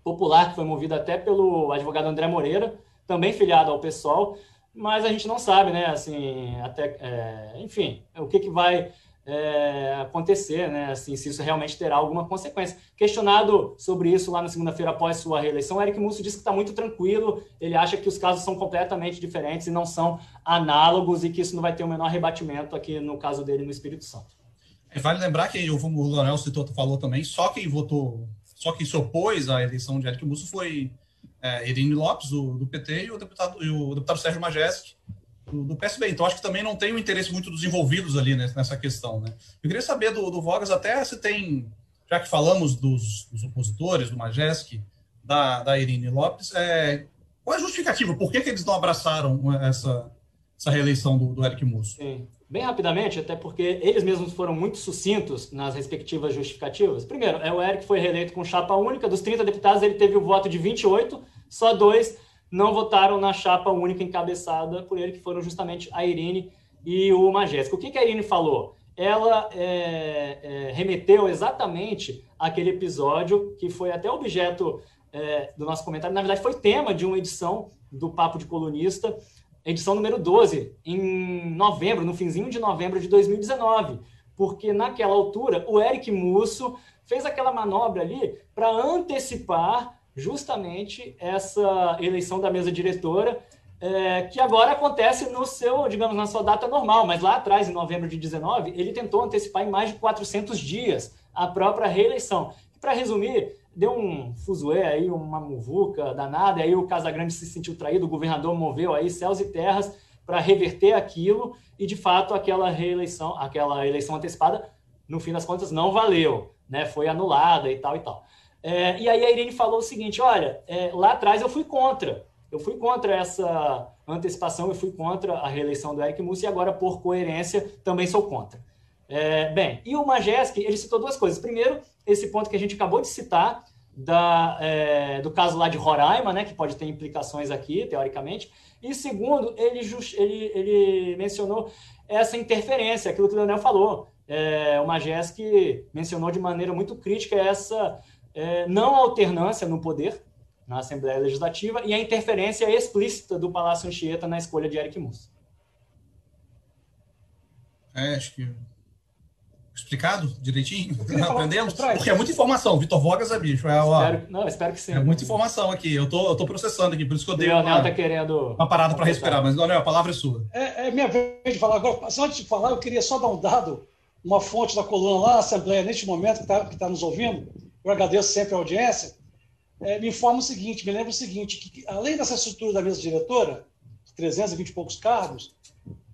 popular que foi movida até pelo advogado André Moreira, também filiado ao PSOL, mas a gente não sabe, né, assim, até, é, enfim, o que, que vai é, acontecer, né? Assim, se isso realmente terá alguma consequência. Questionado sobre isso lá na segunda-feira após sua reeleição, Eric Musso disse que está muito tranquilo, ele acha que os casos são completamente diferentes e não são análogos e que isso não vai ter o menor rebatimento aqui no caso dele no Espírito Santo. É, vale lembrar que o Leonel citou, falou também, só quem votou, só quem se opôs à eleição de Eric Musso foi é, Irine Lopes, do, PT, e o deputado, e o deputado Sérgio Majeski, do, do, PSB. Então, acho que também não tem o interesse muito dos envolvidos ali né, nessa questão. Né? Eu queria saber do, do Vogas até se tem, já que falamos dos, dos opositores, do Majeski, da, da Irine Lopes, é, Qual é a justificativa? Por que, que eles não abraçaram essa, essa reeleição do, do Eric Musso? Sim. Bem rapidamente, até porque eles mesmos foram muito sucintos nas respectivas justificativas. Primeiro, é o Eric foi reeleito com chapa única, dos 30 deputados ele teve o voto de 28, só dois não votaram na chapa única encabeçada por ele, que foram justamente a Irine e o Majesco. O que, que a Irine falou? Ela é, é, remeteu exatamente aquele episódio que foi até objeto é, do nosso comentário, na verdade foi tema de uma edição do Papo de Colunista, edição número 12, em novembro, no finzinho de novembro de 2019, porque naquela altura o Eric Musso fez aquela manobra ali para antecipar justamente essa eleição da mesa diretora, é, que agora acontece no seu, digamos, na sua data normal, mas lá atrás, em novembro de 19, ele tentou antecipar em mais de 400 dias a própria reeleição. Para resumir, deu um fuzuê aí, uma muvuca danada, aí o Casagrande se sentiu traído, o governador moveu aí céus e terras para reverter aquilo, e de fato aquela reeleição, aquela eleição antecipada, no fim das contas, não valeu, né? Foi anulada e tal e tal. É, e aí a Irene falou o seguinte: olha, é, lá atrás eu fui contra. Eu fui contra essa antecipação, eu fui contra a reeleição do Eric Mussi e agora, por coerência, também sou contra. É, bem, e o Majeski, ele citou duas coisas. Primeiro, esse ponto que a gente acabou de citar, da, é, do caso lá de Roraima, né, que pode ter implicações aqui, teoricamente. E segundo, ele, just, ele, ele mencionou essa interferência, aquilo que o Leonel falou. É, o Majeski mencionou de maneira muito crítica essa é, não alternância no poder na Assembleia Legislativa e a interferência explícita do Palácio Anchieta na escolha de Eric Musso. É, acho que explicado direitinho? Aprendemos? Porque é muita informação. Vitor Vogas é bicho. É, ó, espero, não, espero que sim. É muita informação aqui. Eu tô, eu tô processando aqui, por isso que eu dei uma, tá querendo uma parada para respirar. Mas, Leonel, a palavra é sua. É, é, minha vez de falar agora. Antes de falar, eu queria só dar um dado, uma fonte da coluna lá na Assembleia, neste momento, que está que tá nos ouvindo. Eu agradeço sempre a audiência. É, me informa o seguinte, me lembra o seguinte, que além dessa estrutura da mesa diretora, 320 e poucos cargos,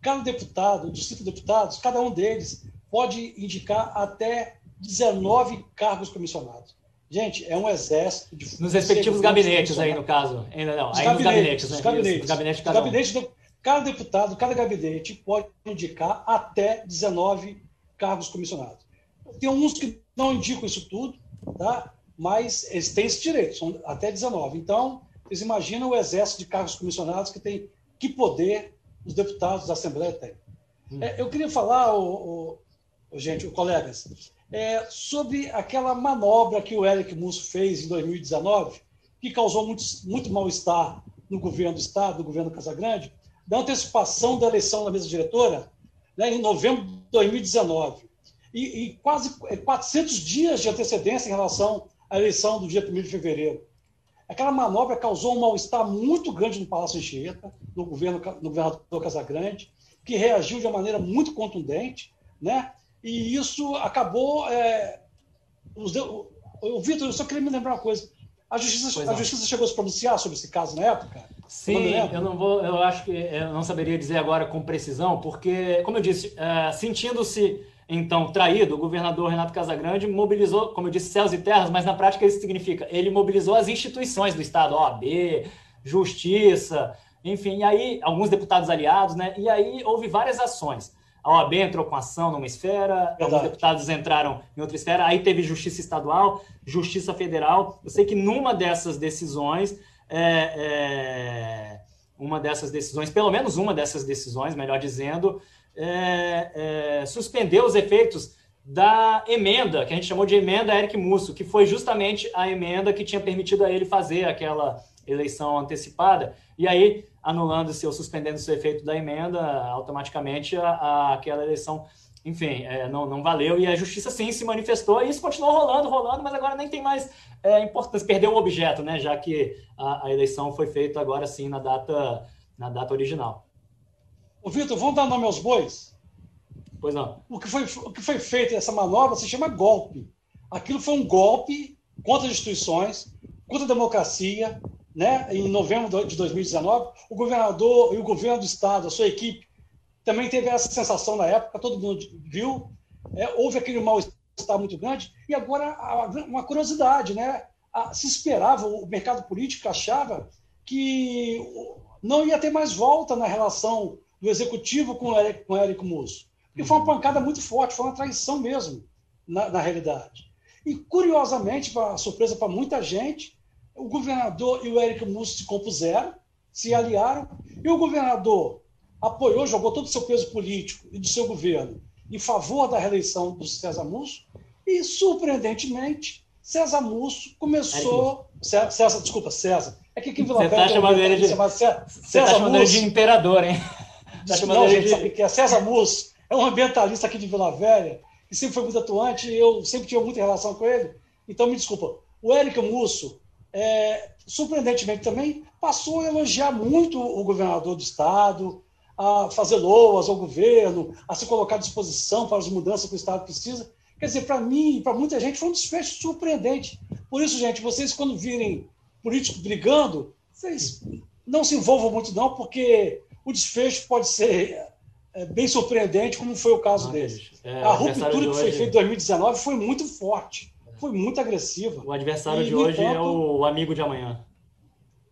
cada deputado, dos cinco deputados, cada um deles pode indicar até 19 cargos comissionados. Gente, é um exército de. Nos respectivos gabinetes aí, no caso. Ainda não, aí gabinetes, nos gabinetes. Né? gabinetes. gabinete cada, gabinete do, cada deputado, cada gabinete pode indicar até 19 cargos comissionados. Tem uns que não indicam isso tudo, tá? mas eles têm esse direito, são até 19. Então, vocês imaginam o exército de cargos comissionados que tem que poder os deputados da Assembleia têm. Hum. É, eu queria falar, o, gente, colegas, é, sobre aquela manobra que o Eric Musso fez em 2019, que causou muito, muito mal-estar no governo do Estado, no governo Casagrande, da antecipação da eleição da mesa diretora né, em novembro de 2019. E, e, quase 400 dias de antecedência em relação à eleição do dia 1 de fevereiro. Aquela manobra causou um mal-estar muito grande no Palácio Anchieta, no, governo, no governador Casagrande, que reagiu de uma maneira muito contundente, né? E isso acabou. É, os, o, Vitor, eu só queria me lembrar uma coisa. A justiça, a justiça chegou a se pronunciar sobre esse caso na época? Sim, eu não vou, eu acho que eu não saberia dizer agora com precisão, porque, como eu disse, é, sentindo-se então traído, o governador Renato Casagrande mobilizou, como eu disse, céus e terras, mas na prática isso significa, ele mobilizou as instituições do Estado, OAB, Justiça, enfim, e aí alguns deputados aliados, né? E aí houve várias ações. A OAB entrou com ação numa esfera, Verdade. alguns deputados entraram em outra esfera, aí teve Justiça Estadual, Justiça Federal. Eu sei que numa dessas decisões, é, é, uma dessas decisões, pelo menos uma dessas decisões, melhor dizendo, é, é suspendeu os efeitos da emenda, que a gente chamou de emenda Eric Musso, que foi justamente a emenda que tinha permitido a ele fazer aquela eleição antecipada. E aí anulando-se ou suspendendo-se o efeito da emenda, automaticamente a, a, aquela eleição, enfim, é, não, não valeu. E a justiça sim se manifestou e isso continuou rolando, rolando, mas agora nem tem mais é, importância, perdeu o objeto, né? Já que a, a, eleição foi feita agora sim na data, na data original. Ô, Vitor, vamos dar nome aos bois? Pois não. O que foi, o que foi feito essa manobra se chama golpe. Aquilo foi um golpe contra as instituições, contra a democracia, né, em novembro de 2019, o governador e o governo do estado, a sua equipe, também teve essa sensação na época, todo mundo viu, é, houve aquele mal-estar muito grande, e agora uma curiosidade, né? Se esperava, o mercado político achava que não ia ter mais volta na relação do executivo com o Érico, com o Musso. Porque foi uma pancada muito forte, foi uma traição mesmo, na, na realidade. E, curiosamente, para surpresa para muita gente, o governador e o Érico Musso se compuseram, se aliaram, e o governador apoiou, jogou todo o seu peso político e do seu governo em favor da reeleição do César Musso, e, surpreendentemente, César Musso começou. César, César, desculpa, César. É que aqui em Vila Você está chamando ele de. César, chamando ele de imperador, hein? Tá não, gente, sabe que é? César Musso é um ambientalista aqui de Vila Velha, que sempre foi muito atuante, e eu sempre tive muita relação com ele. Então, me desculpa. O Érico Musso, é, surpreendentemente também, passou a elogiar muito o governador do Estado, a fazer loas ao governo, a se colocar à disposição para as mudanças que o Estado precisa. Quer dizer, para mim e para muita gente foi um desfecho surpreendente. Por isso, gente, vocês quando virem políticos brigando, vocês não se envolvam muito não, porque o desfecho pode ser é, bem surpreendente, como foi o caso ah, deles. É, a ruptura que foi feita em 2019 foi muito forte, foi muito agressiva. O adversário e, de hoje enquanto... é o amigo de amanhã.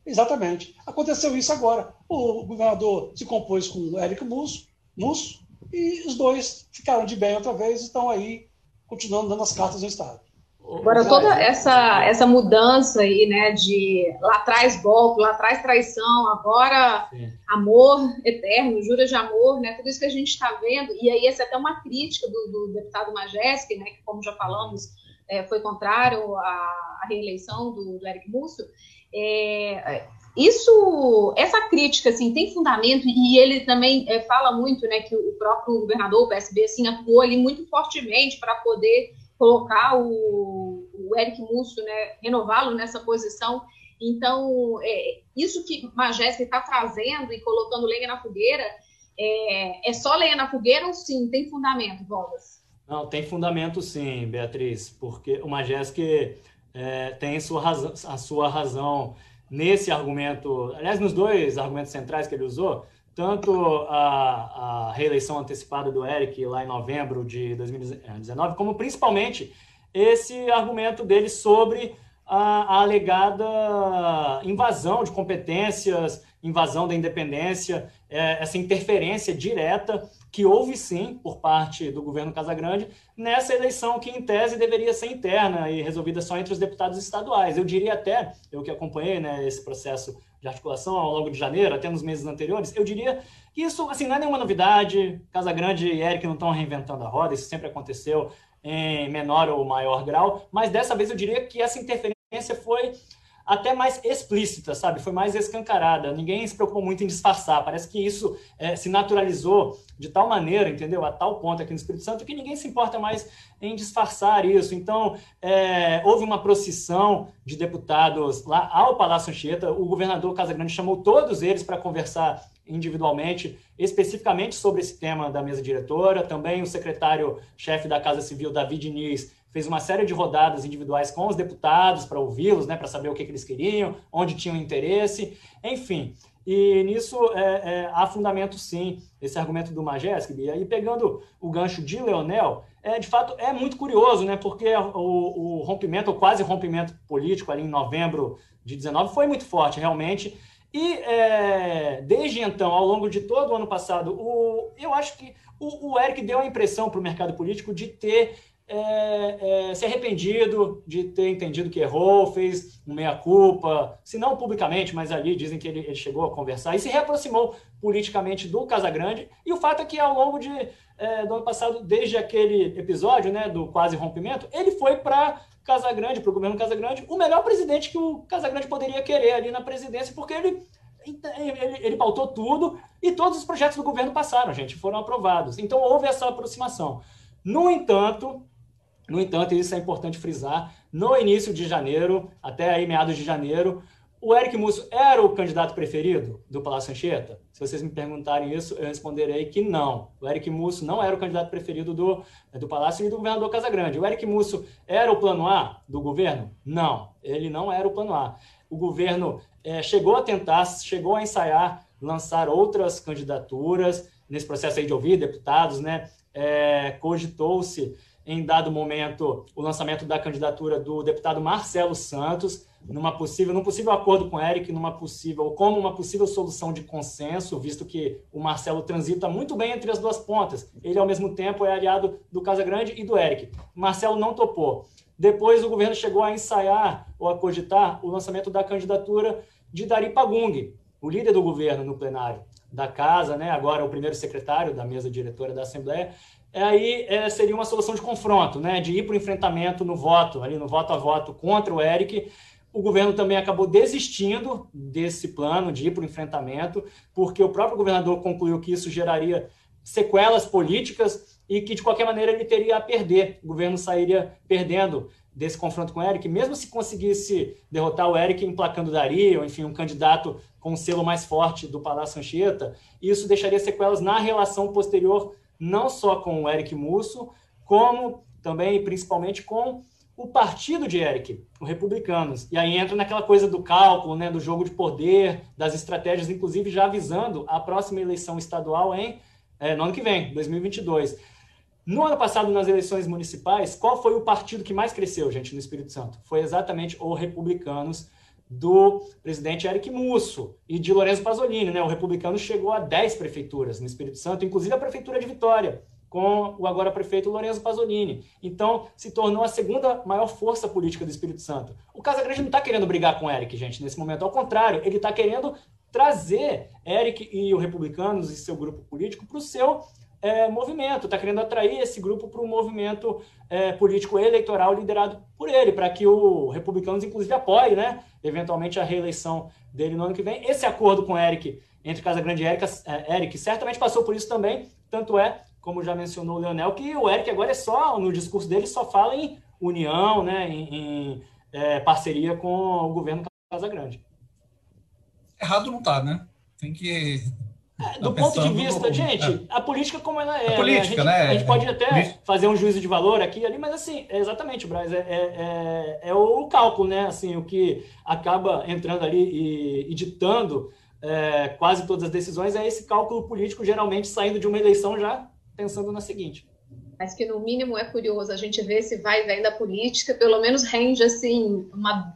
Exatamente. Aconteceu isso agora. O governador se compôs com o Érico Musso, Musso e os dois ficaram de bem outra vez e estão aí continuando dando as cartas no Estado. Agora, toda essa, essa mudança aí, né, de lá atrás golpe, lá atrás traição, agora Sim. amor eterno, juras de amor, né, tudo isso que a gente está vendo, e aí essa é até uma crítica do, do deputado Majeski, né, que como já falamos, é, foi contrário à, à reeleição do, do Eric Musso, é, isso, essa crítica, assim, tem fundamento e ele também é, fala muito, né, que o próprio governador, o PSB, assim, atuou ali muito fortemente para poder colocar o, o Eric Musso, né, renová-lo nessa posição. Então, é, isso que Majestic está trazendo e colocando lenha na fogueira, é, é, só lenha na fogueira ou sim, tem fundamento, Bolas? Não, tem fundamento sim, Beatriz, porque o Majestic é, tem sua razão, a sua razão nesse argumento, aliás, nos dois argumentos centrais que ele usou, tanto a, a, reeleição antecipada do Eric lá em novembro de 2019, como principalmente esse argumento dele sobre a, a alegada invasão de competências, invasão da independência, é, essa interferência direta que houve sim por parte do governo Casagrande nessa eleição que em tese deveria ser interna e resolvida só entre os deputados estaduais. Eu diria até, eu que acompanhei né, esse processo de articulação ao longo de janeiro, até nos meses anteriores, eu diria que isso assim, não é nenhuma novidade. Casagrande e Eric não estão reinventando a roda, isso sempre aconteceu em menor ou maior grau, mas dessa vez eu diria que essa interferência foi até mais explícita, sabe? Foi mais escancarada. Ninguém se preocupou muito em disfarçar. Parece que isso é, se naturalizou de tal maneira, entendeu? A tal ponto aqui no Espírito Santo que ninguém se importa mais em disfarçar isso. Então, é, houve uma procissão de deputados lá ao Palácio Anchieta. O governador Casagrande chamou todos eles para conversar individualmente, especificamente sobre esse tema da mesa diretora. Também o secretário-chefe da Casa Civil, David Diniz, fez uma série de rodadas individuais com os deputados para ouvi-los, né, para saber o que, que, eles queriam, onde tinham interesse, enfim. E nisso é, é, há fundamento, sim, esse argumento do Majeski. E aí, pegando o gancho de Leonel, é, de fato é muito curioso, né, porque o, o rompimento, o quase rompimento político ali em novembro de 19 foi muito forte, realmente. E é, desde então, ao longo de todo o ano passado, o, eu acho que o, o Eric deu a impressão para o mercado político de ter é, é, se arrependido de ter entendido que errou, fez um meia-culpa, se não publicamente, mas ali dizem que ele, ele, chegou a conversar e se reaproximou politicamente do Casagrande. E o fato é que ao longo de, é, do ano passado, desde aquele episódio né, do quase rompimento, ele foi para Casagrande, para o governo Casagrande, o melhor presidente que o Casagrande poderia querer ali na presidência, porque ele ele, ele, pautou tudo e todos os projetos do governo passaram, gente, foram aprovados. Então houve essa aproximação. No entanto, no entanto, isso é importante frisar, no início de janeiro, até aí meados de janeiro, o Eric Musso era o candidato preferido do Palácio Anchieta? Se vocês me perguntarem isso, eu responderei que não. O Eric Musso não era o candidato preferido do, do Palácio e do governador Casagrande. O Eric Musso era o plano A do governo? Não, ele não era o plano A. O governo é, chegou a tentar, chegou a ensaiar lançar outras candidaturas nesse processo aí de ouvir deputados, né? É, cogitou-se em dado momento, o lançamento da candidatura do deputado Marcelo Santos, numa possível, num possível acordo com o Eric, numa possível, como uma possível solução de consenso, visto que o Marcelo transita muito bem entre as duas pontas. Ele, ao mesmo tempo, é aliado do Casagrande e do Eric. Marcelo não topou. Depois, o governo chegou a ensaiar ou a cogitar o lançamento da candidatura de Dari Pagung, o líder do governo no plenário da casa, né, agora o primeiro secretário da mesa diretora da Assembleia, aí é, seria uma solução de confronto, né, de ir para o enfrentamento no voto, ali no voto a voto contra o Eric. O governo também acabou desistindo desse plano de ir para o enfrentamento, porque o próprio governador concluiu que isso geraria sequelas políticas e que, de qualquer maneira, ele teria a perder. O governo sairia perdendo desse confronto com o Eric, mesmo se conseguisse derrotar o Eric emplacando Dari, ou enfim, um candidato com um selo mais forte do Palácio Anchieta, isso deixaria sequelas na relação posterior, não só com o Eric Musso, como também principalmente com o partido de Eric, os republicanos. E aí entra naquela coisa do cálculo, né, do jogo de poder, das estratégias, inclusive já avisando a próxima eleição estadual em é, no ano que vem, 2022. No ano passado, nas eleições municipais, qual foi o partido que mais cresceu, gente, no Espírito Santo? Foi exatamente o Republicanos do presidente Eric Musso e de Lourenço Pasolini, né? O republicano chegou a 10 prefeituras no Espírito Santo, inclusive a prefeitura de Vitória, com o agora prefeito Lourenço Pasolini. Então, se tornou a segunda maior força política do Espírito Santo. O Casagrande não está querendo brigar com o Eric, gente, nesse momento. Ao contrário, ele está querendo trazer Eric e o Republicanos e seu grupo político para o seu é, movimento, está querendo atrair esse grupo para um movimento é, político eleitoral liderado por ele, para que o Republicanos, inclusive, apoie, né, eventualmente, a reeleição dele no ano que vem. Esse acordo com Eric, entre Casa Grande e Eric, é, Eric, certamente passou por isso também, tanto é, como já mencionou o Leonel, que o Eric agora é só, no discurso dele, só fala em união, né, em, em é, parceria com o governo Casa Grande errado não está, né? Tem que. É, do tá ponto de vista, no... gente, é. a política como ela é. A política, né? A gente, né? a gente pode até fazer um juízo de valor aqui ali, mas assim, é exatamente, Braz, é, é, é, o cálculo, né? Assim, o que acaba entrando ali e, e ditando é, quase todas as decisões é esse cálculo político, geralmente saindo de uma eleição já pensando na seguinte. Mas que no mínimo é curioso a gente ver se vai e vem da política, pelo menos rende assim uma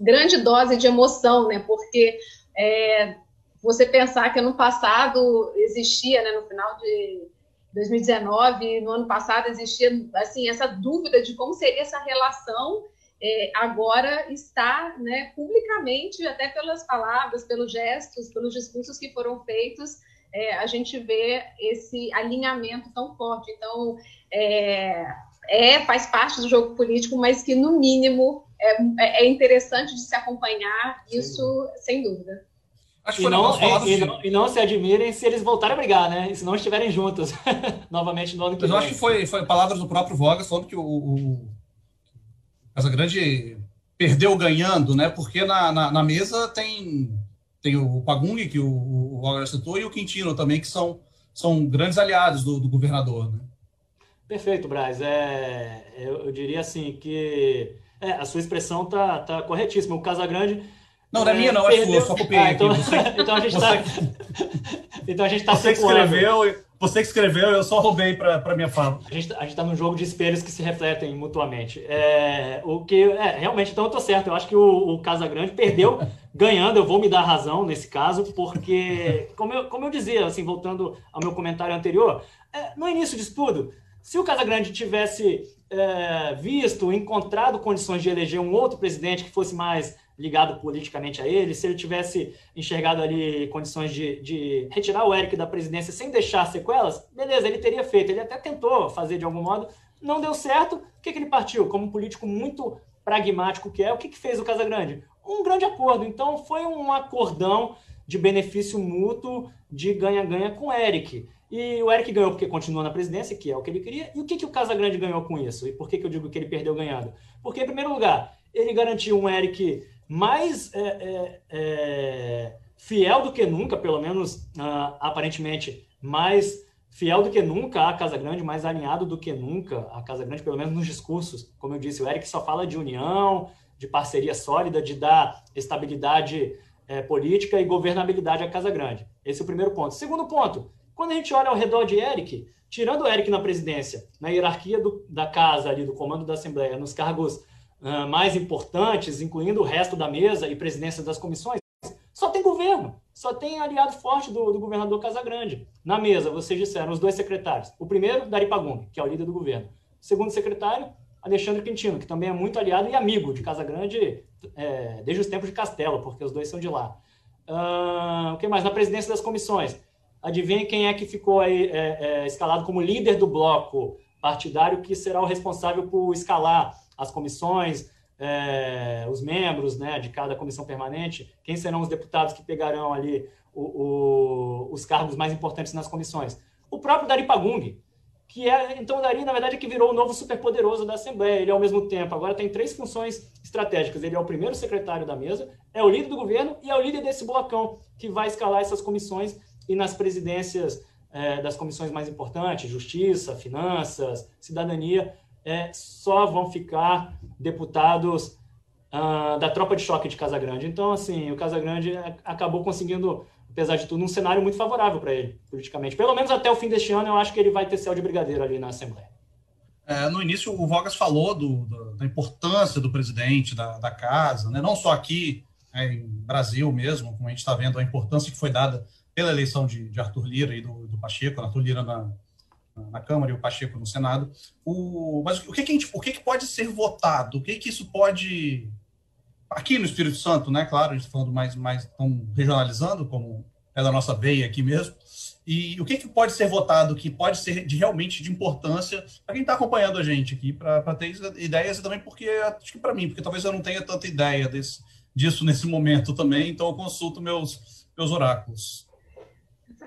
grande dose de emoção, né? Porque é, você pensar que ano passado existia, né, no final de 2019, no ano passado existia assim essa dúvida de como seria essa relação. É, agora está né, publicamente, até pelas palavras, pelos gestos, pelos discursos que foram feitos, é, a gente vê esse alinhamento tão forte. Então, é, é, faz parte do jogo político, mas que, no mínimo, é, é interessante de se acompanhar, isso sem dúvida. Acho que e, não, e, e, não, e, não, se admirem se eles voltarem a brigar, né? E se não estiverem juntos novamente no ano que Mas vem. eu acho que foi, foi palavras do próprio Vogas falando que o, o Casagrande perdeu ganhando, né? Porque na, na, na, mesa tem, tem o Pagung, que o, o Vogas citou, e o Quintino também, que são, são grandes aliados do, do governador, né? Perfeito, Braz. É, eu, eu diria assim que é, a sua expressão tá, tá corretíssima. O Casagrande não, não é minha não, é sua, só copiei ah, então, Você, então a gente está... então a gente está Você que escreveu, você que escreveu, eu só roubei para minha fala. A gente a está num jogo de espelhos que se refletem mutuamente. É, o que, é, realmente, então eu tô certo. Eu acho que o, o Casagrande perdeu ganhando, eu vou me dar razão nesse caso, porque, como eu, como eu dizia, assim, voltando ao meu comentário anterior, é, no início disso tudo, se o Casagrande tivesse é, visto, encontrado condições de eleger um outro presidente que fosse mais ligado politicamente a ele, se ele tivesse enxergado ali condições de, de retirar o Eric da presidência sem deixar sequelas, beleza, ele teria feito. Ele até tentou fazer de algum modo, não deu certo. O que, que ele partiu? Como um político muito pragmático que é, o que, que fez o Casagrande? Um grande acordo. Então, foi um acordão de benefício mútuo, de ganha-ganha com o Eric. E o Eric ganhou porque continuou na presidência, que é o que ele queria. E o que, que o Casagrande ganhou com isso? E por que, que eu digo que ele perdeu ganhando? Porque, em primeiro lugar, ele garantiu um Eric mais é, é, é, fiel do que nunca, pelo menos uh, aparentemente mais fiel do que nunca à Casa Grande, mais alinhado do que nunca à Casa Grande, pelo menos nos discursos. Como eu disse, o Eric só fala de união, de parceria sólida, de dar estabilidade é, política e governabilidade à Casa Grande. Esse é o primeiro ponto. Segundo ponto, Quando a gente olha ao redor de Eric, tirando o Eric na presidência, na hierarquia do, da casa ali, do comando da Assembleia, nos cargos mais importantes, incluindo o resto da mesa e presidência das comissões, só tem governo, só tem aliado forte do, do governador Casagrande. Na mesa, vocês disseram, os dois secretários. O primeiro, Dari Pagum, que é o líder do governo. O segundo secretário, Alexandre Quintino, que também é muito aliado e amigo de Casagrande é, desde os tempos de Castelo, porque os dois são de lá. Uh, o que mais? Na presidência das comissões. Adivinhe quem é que ficou aí é, é, escalado como líder do bloco partidário que será o responsável por escalar as comissões, é, os membros né, de cada comissão permanente, quem serão os deputados que pegarão ali o, o, os cargos mais importantes nas comissões? O próprio Dari Pagung, que é, então o Dari, na verdade, é que virou o novo superpoderoso da Assembleia. Ele, ao mesmo tempo, agora tem três funções estratégicas. Ele é o primeiro secretário da mesa, é o líder do governo e é o líder desse blocão que vai escalar essas comissões e nas presidências é, das comissões mais importantes, Justiça, Finanças, Cidadania, é, só vão ficar deputados uh, da tropa de choque de Casagrande. Então, assim, o Casagrande acabou conseguindo, apesar de tudo, um cenário muito favorável para ele, politicamente. Pelo menos até o fim deste ano, eu acho que ele vai ter céu de brigadeiro ali na Assembleia. É, no início, o Vogas falou do, do, da importância do presidente da, da casa, né? não só aqui é, em Brasil mesmo, como a gente está vendo a importância que foi dada pela eleição de, de Arthur Lira e do, do Pacheco, Arthur Lira na, na Câmara e o Pacheco no Senado. O, mas o que, que, gente, o que, que pode ser votado? O que, que isso pode. Aqui no Espírito Santo, né? Claro, a gente está falando mais, mais estão regionalizando, como é da nossa veia aqui mesmo. E o que, que pode ser votado que pode ser de, realmente de importância para quem está acompanhando a gente aqui, para ter ideias e também porque, acho que para mim, porque talvez eu não tenha tanta ideia desse, disso nesse momento também, então eu consulto meus, meus oráculos.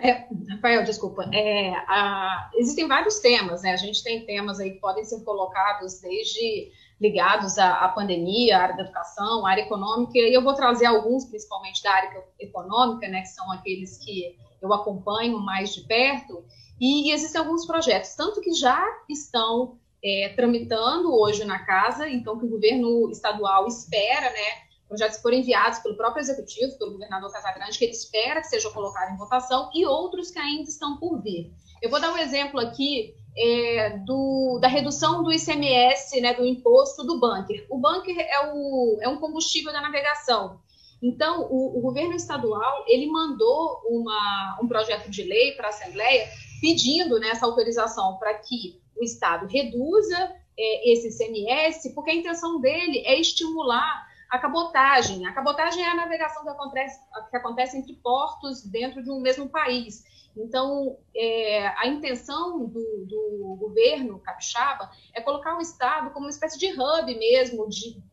É, Rafael, desculpa. É, a, existem vários temas, né? A gente tem temas aí que podem ser colocados desde ligados à, à pandemia, à área da educação, à área econômica, e eu vou trazer alguns, principalmente da área econômica, né? Que são aqueles que eu acompanho mais de perto, e, existem alguns projetos, tanto que já estão é, tramitando hoje na casa, então que o governo estadual espera, né? Projetos foram enviados pelo próprio executivo, pelo governador Casagrande, que ele espera que seja colocado em votação, e outros que ainda estão por vir. Eu vou dar um exemplo aqui é, do, da redução do ICMS, né, do imposto do bunker. O bunker é, o, é um combustível da navegação. Então, o, o governo estadual ele mandou uma, um projeto de lei para a Assembleia pedindo né, essa autorização para que o Estado reduza é, esse ICMS, porque a intenção dele é estimular a cabotagem. A cabotagem é a navegação que acontece, que acontece entre portos dentro de um mesmo país. Então, é, a intenção do, do, governo capixaba é colocar o Estado como uma espécie de hub mesmo,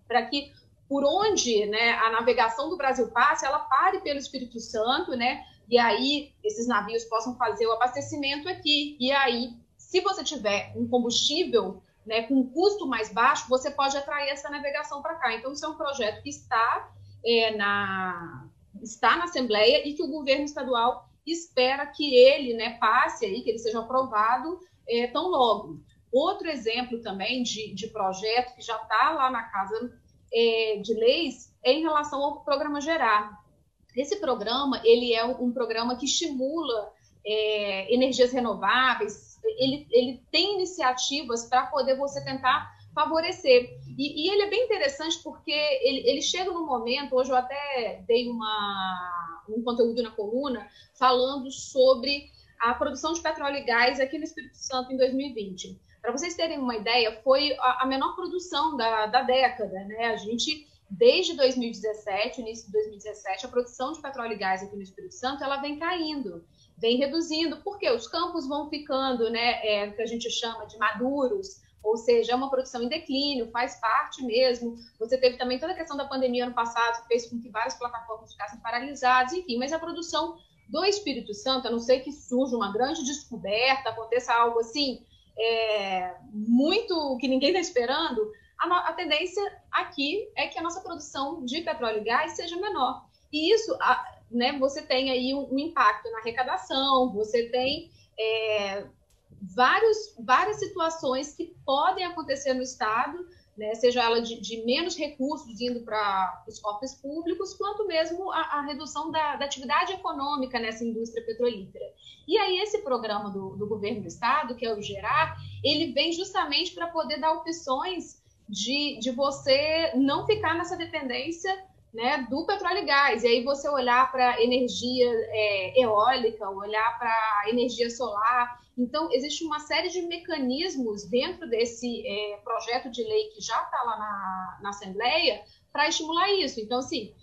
para que por onde né, a navegação do Brasil passe, ela pare pelo Espírito Santo, né? E aí esses navios possam fazer o abastecimento aqui. E aí, se você tiver um combustível né, com um custo mais baixo, você pode atrair essa navegação para cá. Então, isso é um projeto que está, é, na, está na Assembleia e que o governo estadual espera que ele né, passe aí, que ele seja aprovado é, tão logo. Outro exemplo também de, de projeto que já está lá na Casa é, de Leis é em relação ao programa Gerar. Esse programa, ele é um, um programa que estimula é, energias renováveis, ele, ele tem iniciativas para poder você tentar favorecer. E, e, ele é bem interessante porque ele, ele chega no momento, hoje eu até dei uma, um conteúdo na coluna falando sobre a produção de petróleo e gás aqui no Espírito Santo em 2020. Para vocês terem uma ideia, foi a, a menor produção da, da década, né? A gente desde 2017, início de 2017, a produção de petróleo e gás aqui no Espírito Santo ela vem caindo vem reduzindo, porque os campos vão ficando, né, é, que a gente chama de maduros, ou seja, é uma produção em declínio, faz parte mesmo. Você teve também toda a questão da pandemia ano passado, que fez com que várias plataformas ficassem paralisadas, enfim, mas a produção do Espírito Santo, a não ser que surja uma grande descoberta, aconteça algo assim, é, muito que ninguém está esperando, a, a, tendência aqui é que a nossa produção de petróleo e gás seja menor. E isso, a, né, você tem aí um, um impacto na arrecadação, você tem é, vários, várias situações que podem acontecer no Estado né, seja ela de, de, menos recursos indo para os cofres públicos, quanto mesmo a, a redução da, da, atividade econômica nessa indústria petrolífera. E aí esse programa do, do governo do estado, que é o Gerar, ele vem justamente para poder dar opções de, de você não ficar nessa dependência né, do petróleo e gás. E aí você olhar para energia é, eólica, olhar para energia solar. Então, existe uma série de mecanismos dentro desse é, projeto de lei que já está lá na, na Assembleia para estimular isso. Então, assim,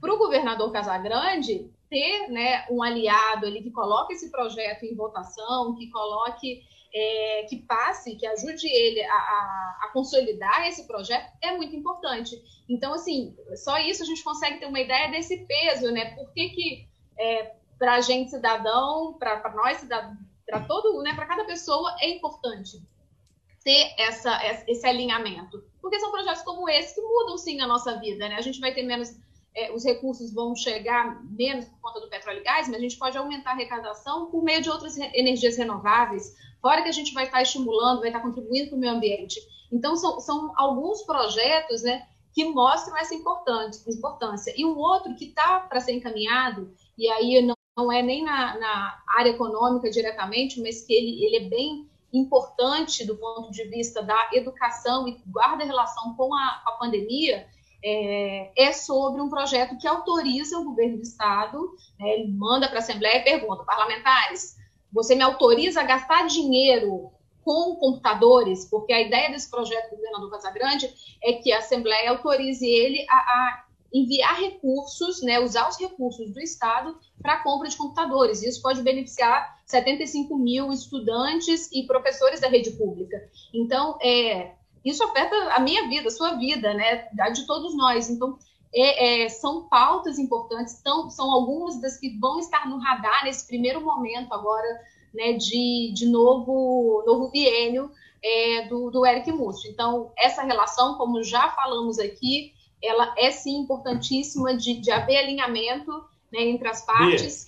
para o governador Casagrande ter né, um aliado ali que coloque esse projeto em votação, que coloque é, que passe, que ajude ele a, a, a, consolidar esse projeto é muito importante. Então, assim, só isso a gente consegue ter uma ideia desse peso, né? Por que, que é, para a gente cidadão, para nós para todo, né, para cada pessoa é importante ter essa, esse alinhamento, porque são projetos como esse que mudam sim a nossa vida, né? A gente vai ter menos é, os recursos vão chegar menos por conta do petróleo e gás, mas a gente pode aumentar a arrecadação por meio de outras energias renováveis, fora que a gente vai estar estimulando, vai estar contribuindo para o meio ambiente. Então, são, são alguns projetos né, que mostram essa importância. E um outro que está para ser encaminhado, e aí não, não é nem na, na, área econômica diretamente, mas que ele, ele é bem importante do ponto de vista da educação e guarda relação com a, a pandemia, é, é, sobre um projeto que autoriza o governo do Estado, né, ele manda para a Assembleia e pergunta, parlamentares, você me autoriza a gastar dinheiro com computadores, porque a ideia desse projeto do governador Casagrande é que a Assembleia autorize ele a, a enviar recursos, né, usar os recursos do Estado para a compra de computadores. Isso pode beneficiar 75 mil estudantes e professores da rede pública. Então, é, isso afeta a minha vida, a sua vida, né, a de todos nós. Então, é, é, são pautas importantes, são, são algumas das que vão estar no radar nesse primeiro momento agora, né, de, de novo, novo biênio é, do, do Eric Múcio. Então, essa relação, como já falamos aqui, ela é sim importantíssima de, de haver alinhamento né, entre as partes.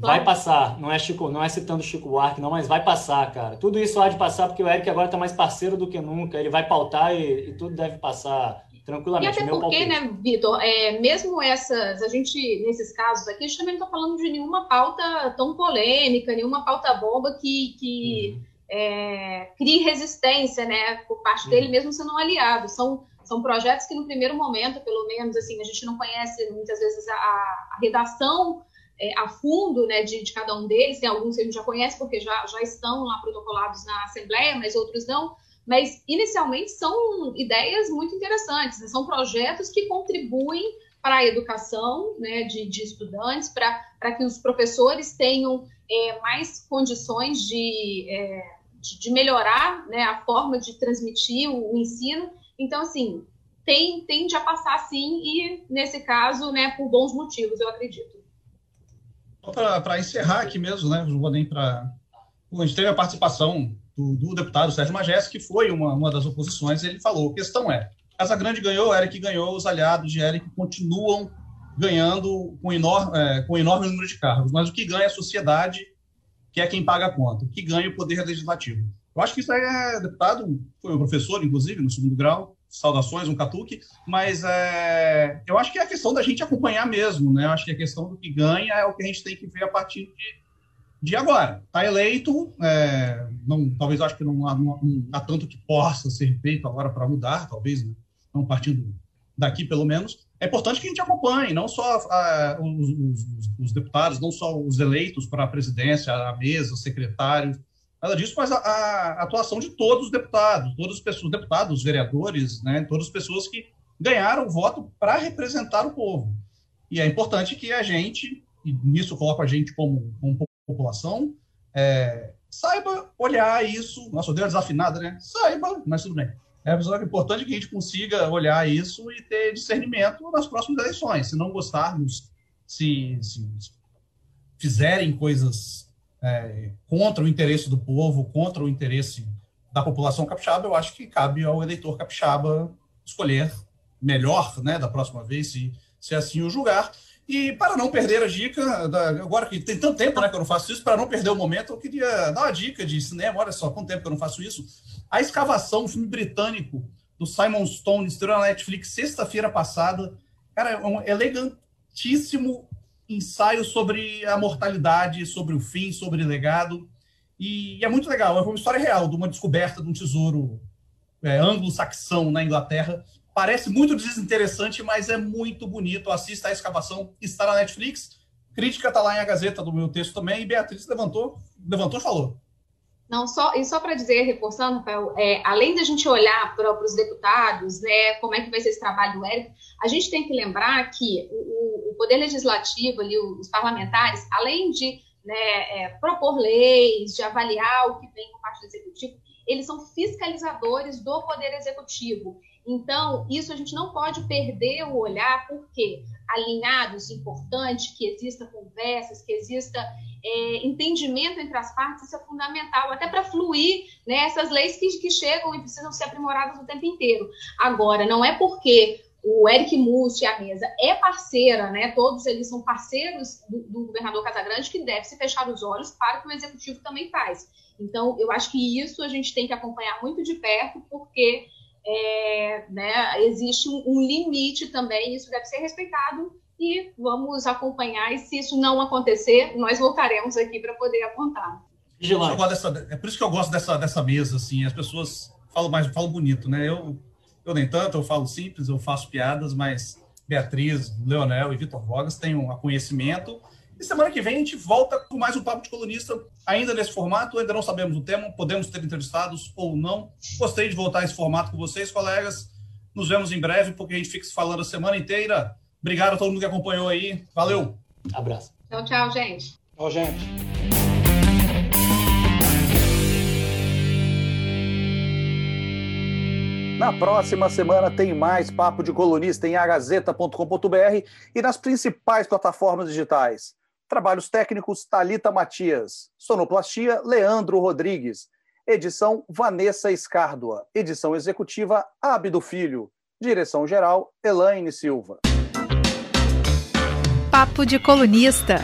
Vai passar, não é Chico, não é citando Chico Buarque, não, mas vai passar, cara. Tudo isso há de passar porque o Eric agora está mais parceiro do que nunca. Ele vai pautar e, e tudo deve passar tranquilamente. E até porque, né, Vitor, é, mesmo essas, a gente, nesses casos aqui, a gente também não está falando de nenhuma pauta tão polêmica, nenhuma pauta bomba que, que uhum. é, crie resistência, né, por parte uhum. dele, mesmo sendo um aliado. São, são projetos que, no primeiro momento, pelo menos, assim, a gente não conhece muitas vezes a, a redação é, a fundo né, de, de, cada um deles. Tem alguns que a gente já conhece porque já, já estão lá protocolados na Assembleia, mas outros não mas inicialmente são ideias muito interessantes, né? são projetos que contribuem para a educação né, de, de estudantes, para que os professores tenham é, mais condições de, é, de, de, melhorar né, a forma de transmitir o, o, ensino. Então, assim, tem, tende a passar sim, e nesse caso, né, por bons motivos, eu acredito. Para encerrar aqui mesmo, né, não vou nem para. A gente teve a participação do, do deputado Sérgio Magés, que foi uma, uma das oposições, ele falou: a questão é, Casagrande ganhou, Eric ganhou, os aliados de Eric continuam ganhando com enorme, é, com enorme número de cargos, mas o que ganha é a sociedade, que é quem paga a conta, o que ganha o poder legislativo. Eu acho que isso aí é, deputado, foi um professor, inclusive, no segundo grau, saudações, um catuque, mas é, eu acho que é a questão da gente acompanhar mesmo, né? Eu acho que a questão do que ganha é o que a gente tem que ver a partir de de agora. Está eleito, é, não, talvez acho que não há, não, há, tanto que possa ser feito agora para mudar, talvez, né? não partindo daqui pelo menos. É importante que a gente acompanhe, não só a, os, os, os, deputados, não só os eleitos para a presidência, a mesa, os secretários, nada disso, mas a, a atuação de todos os deputados, todas as pessoas, deputados, vereadores, né, todas as pessoas que ganharam o voto para representar o povo. E é importante que a gente, e nisso coloco a gente como, como população é, saiba olhar isso. Nossa, eu dei uma desafinada, né? Saiba, mas tudo bem. É importante que a gente consiga olhar isso e ter discernimento nas próximas eleições. Se não gostarmos, se, se fizerem coisas é, contra o interesse do povo, contra o interesse da população capixaba, eu acho que cabe ao eleitor capixaba escolher melhor, né, da próxima vez, se, se assim o julgar. E para não perder a dica, da, agora que tem tanto tempo né, que eu não faço isso, para não perder o momento, eu queria dar uma dica de cinema. Olha só, quanto tempo que eu não faço isso. A escavação, um filme britânico do Simon Stone, estreou na Netflix sexta-feira passada. Cara, é um elegantíssimo ensaio sobre a mortalidade, sobre o fim, sobre o legado. E é muito legal, é uma história real de uma descoberta de um tesouro é, anglo-saxão na Inglaterra. Parece muito desinteressante, mas é muito bonito. Assista a escavação, está na Netflix. Crítica está lá em a Gazeta do meu texto também. E Beatriz levantou, levantou e falou. Não, só, e só para dizer, reforçando, Rafael, é, além da gente olhar para os deputados, né, como é que vai ser esse trabalho do Érico, a gente tem que lembrar que o, o Poder Legislativo, ali, os parlamentares, além de né, é, propor leis, de avaliar o que vem por parte do Executivo, eles são fiscalizadores do Poder Executivo. Então, isso a gente não pode perder o olhar, porque alinhados, importante que exista conversas, que exista é, entendimento entre as partes, isso é fundamental, até para fluir né, essas leis que, que chegam e precisam ser aprimoradas o tempo inteiro. Agora, não é porque o Eric Musso e a mesa é parceira, né? Todos eles são parceiros do, do, governador Casagrande que deve se fechar os olhos para que o executivo também faz. Então, eu acho que isso a gente tem que acompanhar muito de perto, porque é, né, existe um, um limite também, isso deve ser respeitado e vamos acompanhar. E se isso não acontecer, nós voltaremos aqui para poder apontar. Dessa, é por isso que eu gosto dessa, dessa mesa, assim, as pessoas falam mais, falam bonito, né? Eu, eu nem tanto, eu falo simples, eu faço piadas, mas Beatriz, Leonel e Vitor Vogas têm um conhecimento. E semana que vem a gente volta com mais um Papo de Colunista, ainda nesse formato, ainda não sabemos o tema, podemos ter entrevistados ou não. Gostei de voltar a esse formato com vocês, colegas. Nos vemos em breve, porque a gente fica se falando a semana inteira. Obrigado a todo mundo que acompanhou aí. Valeu. Abraço. Tchau, tchau, gente. Tchau, gente. Na próxima semana tem mais Papo de Colunista em agazeta.com.br e nas principais plataformas digitais. Trabalhos técnicos Talita Matias. Sonoplastia Leandro Rodrigues. Edição Vanessa Escárdua. Edição executiva Abdo Filho. Direção geral Elaine Silva. Papo de Colunista.